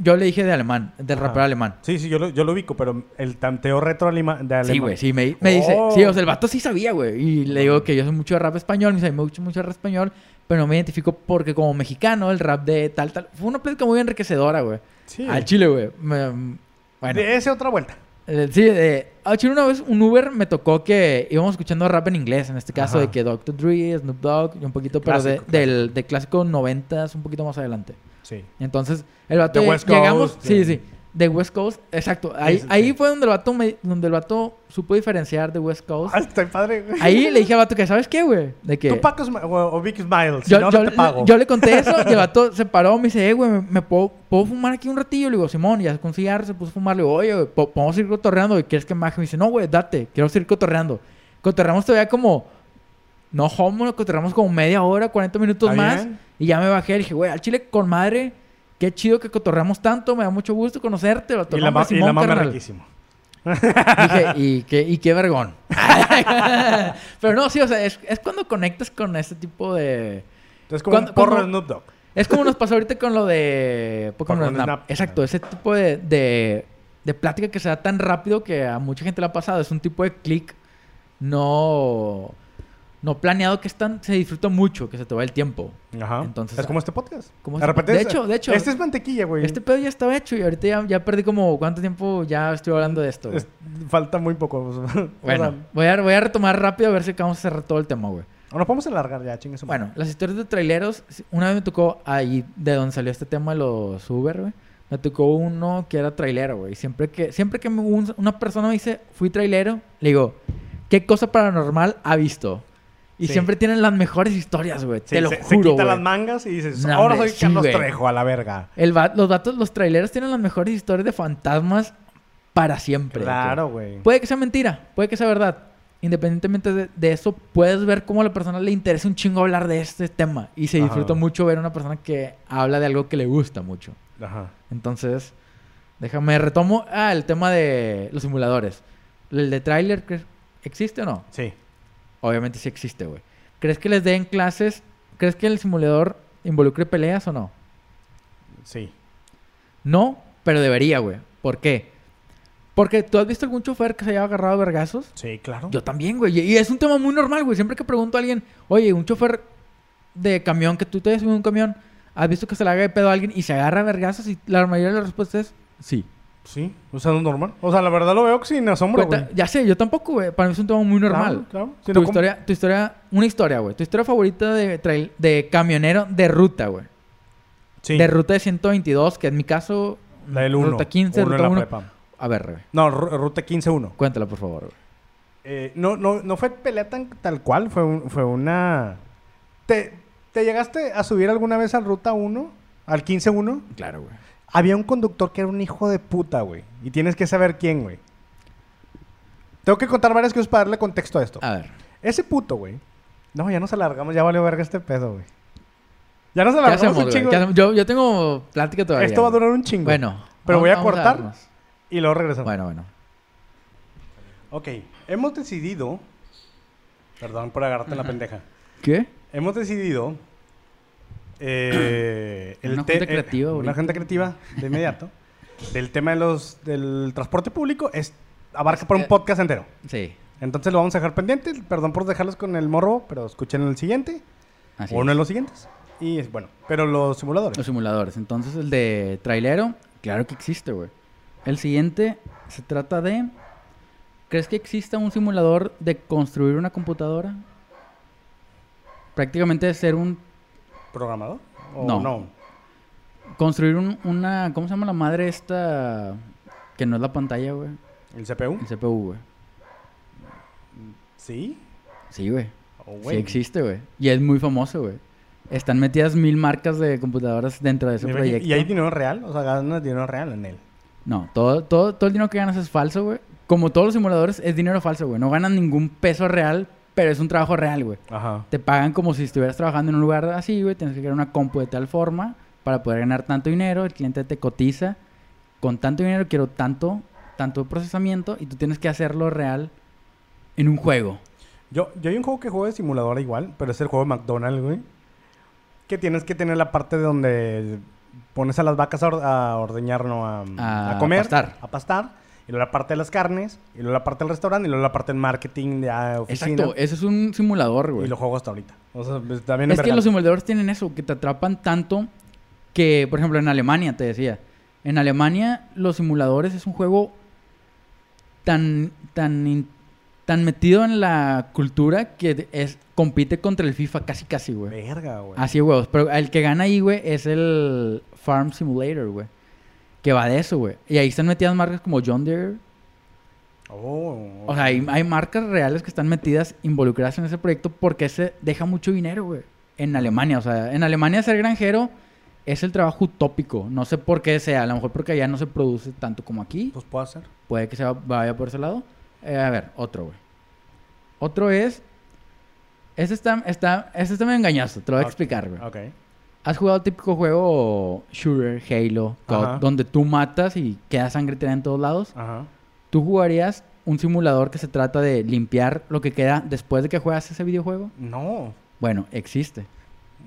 S2: Yo le dije de alemán, del
S1: Ajá.
S2: rapero alemán.
S1: Sí, sí, yo lo, yo lo ubico, pero el tanteo retro de alemán.
S2: Sí, güey, sí, me, me dice,
S1: Oh.
S2: sí, o sea, el vato sí sabía, güey. Y le digo que yo soy mucho de rap español, me dice, me gusta mucho el rap español, pero no me identifico porque como mexicano, el rap de tal, tal. Fue una plática muy enriquecededora, güey.
S1: Sí.
S2: Al chile, güey. Me- Bueno,
S1: De ese otra vuelta.
S2: Eh, sí, de... Ah, chino, una vez un Uber me tocó que íbamos escuchando rap en inglés, en este caso
S1: Ajá.
S2: de que Dr. Dre, Snoop Dogg y un poquito, pero de,
S1: Clásico,
S2: del de clásico 90 un poquito más adelante.
S1: Sí.
S2: Entonces el vato llegamos, sí,
S1: de-
S2: sí, de West Coast, exacto. Ahí,
S1: sí,
S2: ahí fue donde el vato me- donde el vato supo diferenciar de West Coast.
S1: Ah, está padre, güey.
S2: Ahí le dije al vato que, ¿sabes qué, güey? De que
S1: Tú Paco Smi- o, o Vic Smiles. Si
S2: yo,
S1: no,
S2: yo-
S1: no te pago.
S2: yo le conté eso y el (laughs) vato se paró, me dice, eh, güey, ¿me, me puedo, puedo fumar aquí un ratillo? Le digo, Simón, ya con cigarro se puso a fumar. Le digo, oye, güey, po- podemos ir cotorreando. ¿Y quieres que me baje? Me dice, no, güey, date, quiero seguir cotorreando. Cotorreamos todavía como, no homo, cotorreamos como media hora, 40 minutos más.
S1: bien.
S2: Y ya me bajé, le dije, güey, al chile con madre, qué chido que cotorreamos tanto, me da mucho gusto conocerte.
S1: Y
S2: "No,
S1: la, ma- y
S2: Simón,
S1: la mame
S2: carnal".
S1: riquísimo.
S2: Dije, (laughs) y qué, y qué vergón. (laughs) Pero no, sí, o sea, es, es cuando conectas con este tipo de...
S1: Entonces, como
S2: Cuando-
S1: un porro
S2: cuando-
S1: Snoop Dogg.
S2: Es como nos pasó ahorita con lo de Pokémon Snap.
S1: Snap.
S2: Exacto, ese tipo de, de, de plática que se da tan rápido que a mucha gente le ha pasado. Es un tipo de clic no, no planeado que es tan, se disfruta mucho, que se te va el tiempo.
S1: Ajá.
S2: Entonces,
S1: es como este podcast.
S2: como
S1: de
S2: este- de hecho- de hecho-
S1: Este es mantequilla, güey.
S2: Este pedo ya estaba hecho y ahorita ya, ya perdí como cuánto tiempo ya estoy hablando de esto.
S1: Es- falta muy poco. (laughs) sea,
S2: Bueno, voy a, voy a retomar rápido a ver si acabamos de cerrar todo el tema, güey.
S1: o nos podemos alargar ya, chingue su madre.
S2: Bueno, las historias de traileros, una vez me tocó ahí de donde salió este tema de los Uber, güey. Me tocó uno que era trailero, güey. Siempre que, siempre que una persona me dice, fui trailero, le digo, ¿qué cosa paranormal ha visto? Y
S1: Sí.
S2: siempre tienen las mejores historias, güey.
S1: Sí,
S2: Te lo
S1: se, se
S2: juro,
S1: quita
S2: güey.
S1: las mangas y dices, ahora soy
S2: sí,
S1: Carlos
S2: güey.
S1: Trejo, a la verga.
S2: El va- los vatos, los traileros tienen las mejores historias de fantasmas para siempre.
S1: Claro, güey.
S2: Puede que sea mentira, puede que sea verdad. Independientemente de, de eso, puedes ver cómo a la persona le interesa un chingo hablar de este tema. Y se
S1: Ajá.
S2: disfruta mucho ver a una persona que habla de algo que le gusta mucho.
S1: Ajá.
S2: Entonces, déjame retomo. Ah, el tema de los simuladores. ¿El de tráiler cre- existe o no?
S1: Sí.
S2: Obviamente sí existe, güey. ¿Crees que les den clases? ¿Crees que el simulador involucre peleas o no?
S1: Sí.
S2: No, pero debería, güey. ¿Por qué? Porque tú has visto algún chofer que se haya agarrado a vergazos.
S1: Sí, claro.
S2: Yo también, güey. Y es un tema muy normal, güey. Siempre que pregunto a alguien, oye, un chofer de camión, que tú te hayas subido un camión, ¿has visto que se le haga de pedo a alguien y se agarra a vergazos? Y la mayoría de las respuestas es sí.
S1: Sí. O sea, no es normal. O sea, la verdad lo veo sin asombro,
S2: Cuenta-
S1: güey.
S2: ya sé, yo tampoco, güey. Para mí es un tema muy normal.
S1: Claro, claro. Si
S2: Tu,
S1: ¿cómo?
S2: historia, tu historia, una historia, güey. Tu historia favorita de, trail- de camionero de ruta, güey.
S1: Sí.
S2: De ruta de 122, que en mi caso.
S1: La del 1.
S2: Ruta 15,
S1: uno en
S2: ruta
S1: la
S2: 1.
S1: prepa.
S2: A ver, güey.
S1: No, ru- ruta 15-1.
S2: Cuéntala, por favor, güey.
S1: Eh, no, no, no fue pelea tan tal cual, fue, un- fue una... ¿Te, ¿Te llegaste a subir alguna vez al Ruta 1? ¿Al 15-1?
S2: Claro, güey.
S1: Había un conductor que era un hijo de puta, güey. Y tienes que saber quién, güey. Tengo que contar varias cosas para darle contexto a esto.
S2: A ver.
S1: Ese puto, güey. No, ya nos alargamos, ya valió verga este pedo, güey. Ya nos
S2: ¿Qué
S1: alargamos
S2: hacemos,
S1: un chingo.
S2: Yo, yo tengo plática todavía.
S1: Esto va a durar un chingo.
S2: Bueno.
S1: Pero voy a cortar. Y luego regresamos.
S2: Bueno, bueno.
S1: Ok. Hemos decidido... Perdón por agarrarte en la pendeja.
S2: ¿Qué?
S1: Hemos decidido. Eh,
S2: Una
S1: te-
S2: junta
S1: eh,
S2: creativa
S1: una junta creativa de inmediato. (laughs) del tema de los, del transporte público. Es, abarca por un podcast entero.
S2: Sí.
S1: Entonces lo vamos a dejar pendiente. Perdón por dejarlos con el morro, pero escuchen el siguiente.
S2: Así
S1: o uno
S2: es.
S1: de los siguientes. Y es bueno. Pero los simuladores.
S2: Los simuladores. Entonces, el de trailero, claro que existe, güey. El siguiente se trata de. ¿Crees que exista un simulador de construir una computadora? Prácticamente de ser un.
S1: ¿Programador? ¿O
S2: No.
S1: no?
S2: Construir un- una. ¿Cómo se llama la madre esta? Que no es la pantalla, güey.
S1: ¿El CPU?
S2: El CPU, güey.
S1: Sí.
S2: Sí, güey.
S1: Oh,
S2: Sí existe, güey. Y es muy famoso, güey. Están metidas mil marcas de computadoras dentro de ese
S1: ¿Y-
S2: proyecto.
S1: ¿Y hay dinero real? O sea, ganas dinero real en él.
S2: No, todo, todo, todo el dinero que ganas es falso, güey. Como todos los simuladores, es dinero falso, güey. No ganan ningún peso real, pero es un trabajo real, güey.
S1: Ajá.
S2: Te pagan como si estuvieras trabajando en un lugar así, güey. Tienes que crear una compu de tal forma para poder ganar tanto dinero. El cliente te cotiza. Con tanto dinero quiero tanto, tanto procesamiento y tú tienes que hacerlo real en un juego.
S1: Yo, yo hay un juego que juego de simuladora igual, pero es el juego de McDonald's, güey. Que tienes que tener la parte de donde pones a las vacas a, or- a ordeñar, no a,
S2: A
S1: a comer.
S2: pastar.
S1: A pastar. Y luego la parte de las carnes. Y luego la parte del restaurante. Y luego la parte del marketing de ah, oficina.
S2: Exacto, eso es un simulador, güey.
S1: Y lo juego hasta ahorita. O sea, pues, también
S2: Es que los simuladores tienen eso, que te atrapan tanto que, por ejemplo, en Alemania, te decía. En Alemania, los simuladores es un juego tan, tan, tan metido en la cultura que es, compite contra el FIFA casi, casi, güey.
S1: Verga, güey.
S2: Así, huevos. Pero el que gana ahí, güey, es el Farm Simulator, güey. Que va de eso, güey. Y ahí están metidas marcas como John Deere.
S1: Oh,
S2: O sea, hay, hay marcas reales que están metidas, involucradas en ese proyecto porque ese deja mucho dinero, güey. En Alemania, o sea, en Alemania ser granjero es el trabajo utópico. No sé por qué sea, a lo mejor porque allá no se produce tanto como aquí.
S1: Pues puedo hacer.
S2: Puede que se vaya por ese lado. Eh, a ver, otro, güey. Otro es... Este está, está, este está medio engañoso, te lo voy a explicar, güey.
S1: Ok.
S2: ¿Has jugado el típico juego shooter, Halo,
S1: Ajá.
S2: donde tú matas y queda sangre tirada en todos lados?
S1: Ajá.
S2: ¿Tú jugarías un simulador que se trata de limpiar lo que queda después de que juegas ese videojuego?
S1: No.
S2: Bueno, existe.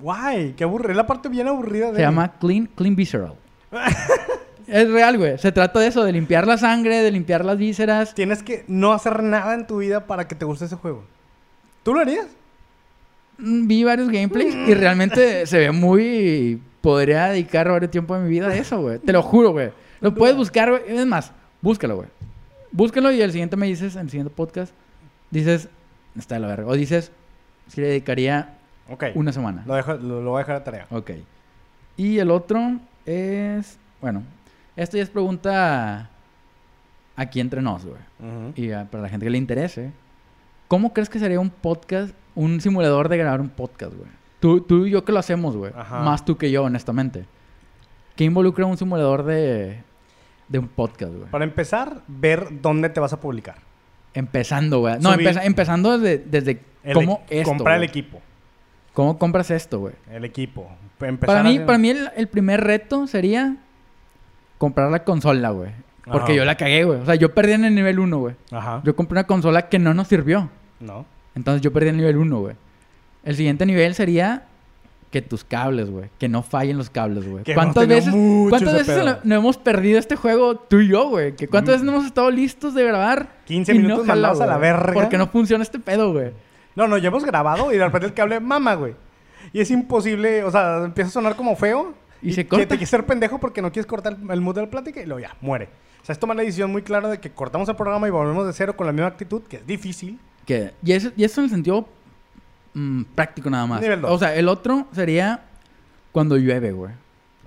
S1: Guay, qué aburrido. Es la parte bien aburrida de.
S2: Se llama Clean, Clean Visceral. (laughs) es real, güey. Se trata de eso, de limpiar la sangre, de limpiar las vísceras.
S1: Tienes que no hacer nada en tu vida para que te guste ese juego. ¿Tú lo harías?
S2: Vi varios gameplays y realmente se ve muy... Podría dedicar varios tiempo de mi vida a eso, güey. Te lo juro, güey. Lo puedes buscar, güey. Es más, búscalo, güey. Búscalo y el siguiente me dices, en el siguiente podcast, dices, está de la verga. O dices, si le dedicaría una semana.
S1: Lo, dejo, lo, lo voy a dejar de tarea.
S2: Ok. Y el otro es, bueno, esto ya es pregunta aquí entre nos, güey. Y ah, para la gente que le interese, ¿cómo crees que sería un podcast, un simulador de grabar un podcast, güey? Tú, tú y yo que lo hacemos, güey. Más tú que yo, honestamente. ¿Qué involucra un simulador de, de un podcast, güey?
S1: Para empezar, ver dónde te vas a publicar.
S2: Empezando, güey. No,
S1: Subir-
S2: empeza- empezando desde, desde
S1: El
S2: cómo
S1: e-
S2: esto,
S1: comprar el
S2: güey.
S1: equipo.
S2: ¿Cómo compras esto, güey?
S1: El equipo. Empezar
S2: Para mí, para mí el, el primer reto sería comprar la consola, güey. Porque
S1: Ajá.
S2: yo la cagué, güey. O sea, yo perdí en el nivel 1, güey.
S1: Ajá.
S2: Yo compré una consola que no nos sirvió.
S1: No.
S2: Entonces yo perdí el nivel 1, güey. El siguiente nivel sería que tus cables, güey. Que no fallen los cables, güey.
S1: Que
S2: ¿Cuántas veces, ¿cuántas veces no, no hemos perdido este juego tú y yo, güey? Que ¿Cuántas
S1: Mm.
S2: veces no hemos estado listos de grabar?
S1: 15
S2: y no
S1: minutos
S2: jala,
S1: mandados a la verga.
S2: Porque no funciona este pedo, güey.
S1: No, no, ya hemos grabado y de repente el cable mama, güey. Y es imposible, o sea, empieza a sonar como feo.
S2: Y se
S1: que
S2: corta.
S1: te quieres ser pendejo porque no quieres cortar el- el mood de la plática y luego ya, muere. O sea, es tomar la decisión muy clara de que cortamos el programa y volvemos de cero con la misma actitud, que es difícil.
S2: Y, eso, y eso en el sentido mm, práctico nada más.
S1: Nivel dos.
S2: O sea, el otro sería cuando llueve, güey.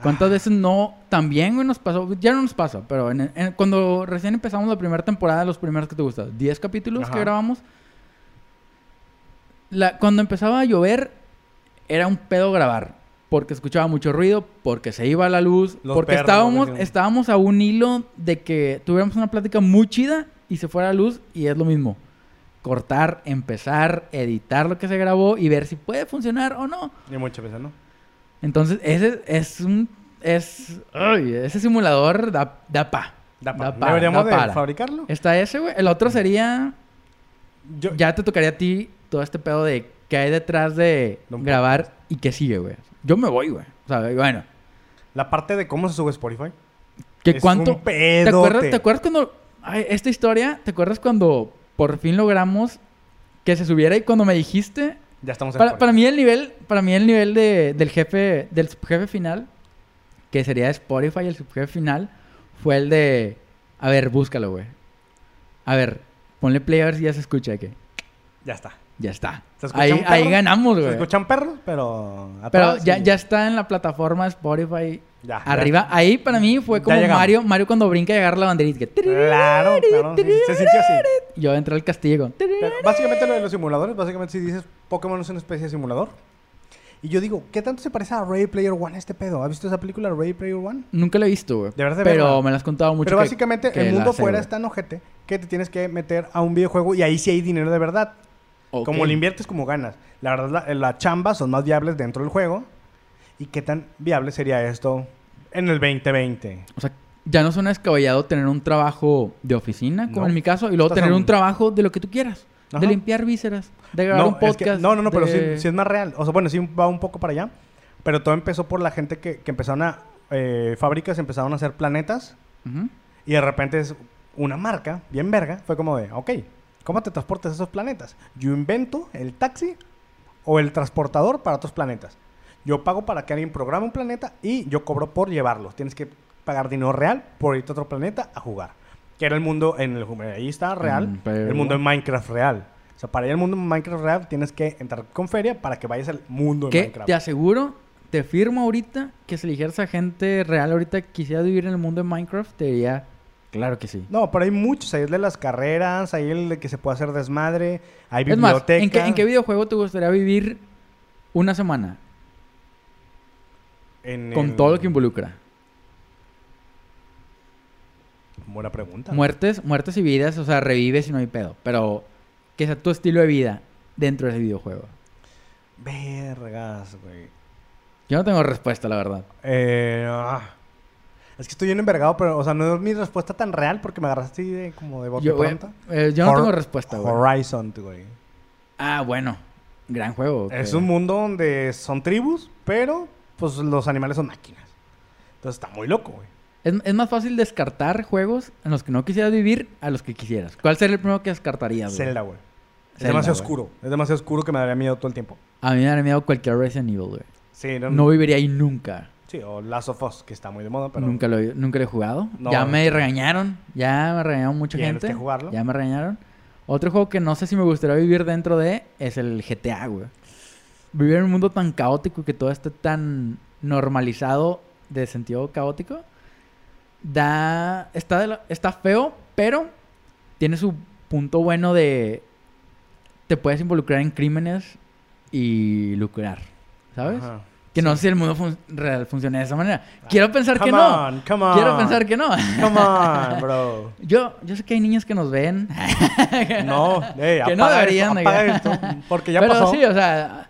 S2: ¿Cuántas
S1: Ah.
S2: veces no? También, güey, nos pasó. Ya no nos pasa, pero en- en- cuando recién empezamos la primera temporada, los primeros que te gustan, 10 capítulos
S1: Ajá.
S2: que grabamos. La, cuando empezaba a llover, era un pedo grabar. Porque escuchaba mucho ruido, porque se iba la luz,
S1: Los
S2: porque
S1: perros,
S2: estábamos, estábamos a un hilo de que tuviéramos una plática muy chida y se fuera la luz y es lo mismo. Cortar, empezar, editar lo que se grabó y ver si puede funcionar o no.
S1: Y muchas veces, ¿no?
S2: Entonces, ese es un... Es, ay, ese simulador da, da pa.
S1: Da pa-
S2: pa,
S1: Deberíamos
S2: da
S1: de fabricarlo.
S2: Está ese, güey. El otro sería...
S1: Yo,
S2: Ya te tocaría a ti todo este pedo de qué hay detrás de grabar y qué sigue, güey. Yo me voy, güey. O sea, bueno.
S1: La parte de cómo se sube Spotify.
S2: ¿Qué
S1: Es
S2: cuánto?
S1: un
S2: ¿Te acuerdas. ¿Te acuerdas cuando... ay, esta historia, ¿te acuerdas cuando por fin logramos que se subiera y cuando me dijiste...
S1: Ya estamos en
S2: Para, mí el nivel, para mí el nivel de, del jefe, del subjefe final, que sería Spotify, el subjefe final, fue el de, a ver, búscalo, güey. A ver, ponle play a ver si ya se escucha que
S1: Ya está.
S2: Ya está.
S1: ¿Se
S2: Ahí, ganamos,
S1: Se
S2: güey.
S1: escuchan perros, pero...
S2: Pero ya, ya está en la plataforma de Spotify.
S1: Ya, ya.
S2: Arriba, ahí para mí fue como. Mario, Mario cuando brinca y agarra la banderita. que
S1: Claro, claro. sí, se sintió así.
S2: Yo entré al castillo. con-
S1: Pero básicamente lo de los simuladores, básicamente si dices Pokémon es una especie de simulador. Y yo digo, ¿qué tanto se parece a Ready Player One este pedo? ¿Has visto esa película Ready Player One?
S2: Nunca lo he visto, güey.
S1: Deberías de
S2: Pero me lo has contado mucho.
S1: Pero
S2: que-
S1: básicamente
S2: que
S1: el
S2: la
S1: mundo fuera es tan ojete que te tienes que meter a un videojuego y ahí sí hay dinero de verdad.
S2: Ok.
S1: Como le inviertes, como ganas. La verdad, la, la chamba son más viables dentro del juego. ¿Y qué tan viable sería esto en el 2020?
S2: O sea, ya no suena descabellado tener un trabajo de oficina, como
S1: No.
S2: en mi caso, y luego
S1: Estás
S2: tener un
S1: un-
S2: trabajo de lo que tú quieras.
S1: Ajá.
S2: De limpiar vísceras, de grabar un
S1: es que-
S2: podcast.
S1: no, no, no, pero
S2: de-
S1: sí, sí es más real. O sea, bueno, sí va un poco para allá. Pero todo empezó por la gente que, que empezaron a... eh, fábricas empezaron a hacer planetas.
S2: Ujú.
S1: Y de repente es una marca, bien verga, fue como de, ok, ¿cómo te transportas a esos planetas? Yo invento el taxi o el transportador para otros planetas. Yo pago para que alguien programe un planeta y yo cobro por llevarlos. Tienes que pagar dinero real por irte a otro planeta a jugar. Que era el mundo en el ahí está real,
S2: Mm, pero-
S1: el mundo de Minecraft real. O sea, para ir al mundo de Minecraft real tienes que entrar con feria para que vayas al mundo
S2: Que
S1: Minecraft.
S2: te aseguro, te firmo ahorita que si eligieras a gente real ahorita que quisiera vivir en el mundo de Minecraft, te diría, claro que sí.
S1: No, pero hay muchos. Hay el de las carreras, hay el de que se puede hacer desmadre, hay
S2: Es más. ¿en qué, ¿en qué videojuego te gustaría vivir una semana?
S1: En
S2: Con
S1: el-
S2: todo lo que involucra.
S1: Buena pregunta.
S2: Muertes, muertes y vidas, o sea, revives y no hay pedo. Pero que sea tu estilo de vida dentro de ese videojuego.
S1: Vergas, güey.
S2: Yo no tengo respuesta, la verdad.
S1: Eh, ah. Es que estoy bien envergado, pero, o sea, no es mi respuesta tan real porque me agarraste de, como de bote
S2: Yo,
S1: pronto.
S2: eh, yo no
S1: Hor-
S2: tengo respuesta, güey.
S1: Horizon, güey.
S2: Ah, bueno. Gran juego.
S1: Es
S2: que-
S1: un mundo donde son tribus, pero pues los animales son máquinas. Entonces está muy loco, güey.
S2: Es, es más fácil descartar juegos en los que no quisieras vivir a los que quisieras. ¿Cuál sería el primero que descartarías, güey?
S1: Zelda, güey. Es
S2: Zelda,
S1: demasiado oscuro. Es demasiado oscuro que me daría miedo todo el tiempo.
S2: A mí me daría miedo cualquier Resident Evil, güey.
S1: Sí, no,
S2: No viviría ahí nunca.
S1: Sí, o Last of Us, que está muy de moda, pero...
S2: Nunca, lo, he- nunca lo he jugado.
S1: No.
S2: Ya me regañaron. Ya me regañaron mucha gente.
S1: que jugarlo.
S2: Ya me regañaron. Otro juego que no sé si me gustaría vivir dentro de es el GTA, güey. Vivir en un mundo tan caótico y que todo esté tan normalizado de sentido caótico. Da. Está, de la- está feo, pero tiene su punto bueno de. Te puedes involucrar en crímenes y lucrar. ¿Sabes?
S1: Ajá.
S2: Que no sé si el mundo fun- real funciona de esa manera. Quiero pensar que no.
S1: on, come on.
S2: Quiero pensar que no.
S1: Come on, bro. (laughs)
S2: Yo, yo sé que hay niños que nos ven. (laughs)
S1: No, ey,
S2: Que no deberían
S1: esto,
S2: de-
S1: apaga esto, porque ya
S2: Pero
S1: pasó.
S2: sí, o sea,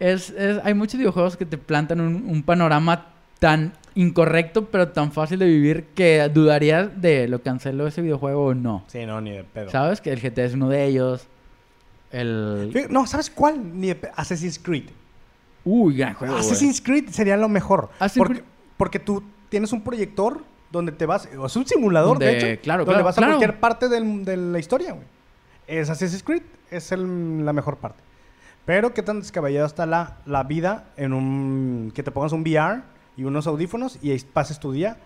S2: es, es- hay muchos videojuegos que te plantan un, un panorama tan incorrecto, pero tan fácil de vivir que dudarías de lo canceló ese videojuego o no.
S1: Sí, no, ni de pedo.
S2: ¿Sabes? Que el GTA es uno de ellos. El...
S1: No, ¿sabes cuál? Ni de Assassin's Creed.
S2: Uy, gran juego. güey.
S1: Assassin's Creed sería lo mejor. Porque, porque tú tienes un proyector donde te vas... Es un simulador, de hecho.
S2: claro,
S1: donde
S2: claro,
S1: vas a
S2: claro.
S1: cualquier parte del- de la historia, güey. Es Assassin's Creed. Es el- la mejor parte. Pero qué tan descabellado está la, la vida en un... Que te pongas un VR y unos audífonos y ahí pases tu día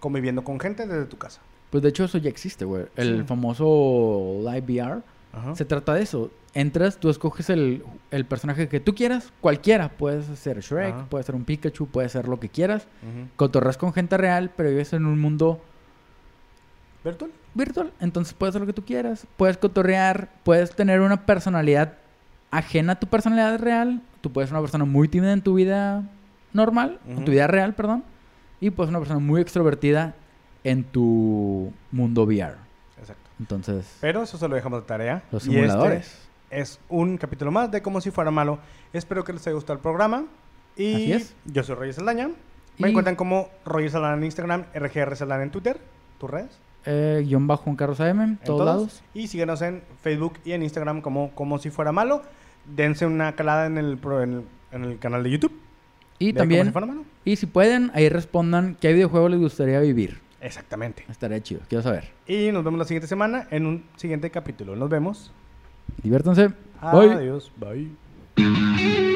S1: conviviendo con gente desde tu casa.
S2: Pues de hecho eso ya existe, güey. El
S1: Sí.
S2: famoso Live VR.
S1: Ajá.
S2: Se trata de eso. Entras, tú escoges el, el personaje que tú quieras, cualquiera. Puedes ser Shrek,
S1: Ajá.
S2: puede ser un Pikachu, puede ser lo que quieras.
S1: Ujú.
S2: Cotorreas con gente real, pero vives en un mundo
S1: ¿Virtual?
S2: virtual. Entonces puedes hacer lo que tú quieras. Puedes cotorrear, puedes tener una personalidad ajena a tu personalidad real. Tú puedes ser una persona muy tímida en tu vida normal, en tu vida real, perdón. Y puedes ser una persona muy extrovertida en tu mundo VR. Entonces,
S1: Pero eso se lo dejamos de tarea.
S2: los
S1: Y este
S2: simuladores.
S1: es un capítulo más de Como si fuera malo. Espero que les haya gustado el programa. Y
S2: Así es.
S1: yo soy Roger Saldaña. Me
S2: Y-
S1: encuentran como Roger Saldaña en Instagram, RGR Saldaña en Twitter, tus redes.
S2: Eh, guion bajo Juan Carlos AM,
S1: en
S2: todos, lados.
S1: Y síguenos en Facebook y en Instagram como Como si fuera malo. Dense una calada en el, pro- en el, en el canal de YouTube.
S2: Y
S1: de Como
S2: también,
S1: si fuera malo.
S2: y si pueden, ahí respondan qué videojuego les gustaría vivir.
S1: Exactamente.
S2: Estaría chido, quiero saber.
S1: Y nos vemos la siguiente semana en un siguiente capítulo. Nos vemos.
S2: Diviértanse.
S1: Adiós. Bye.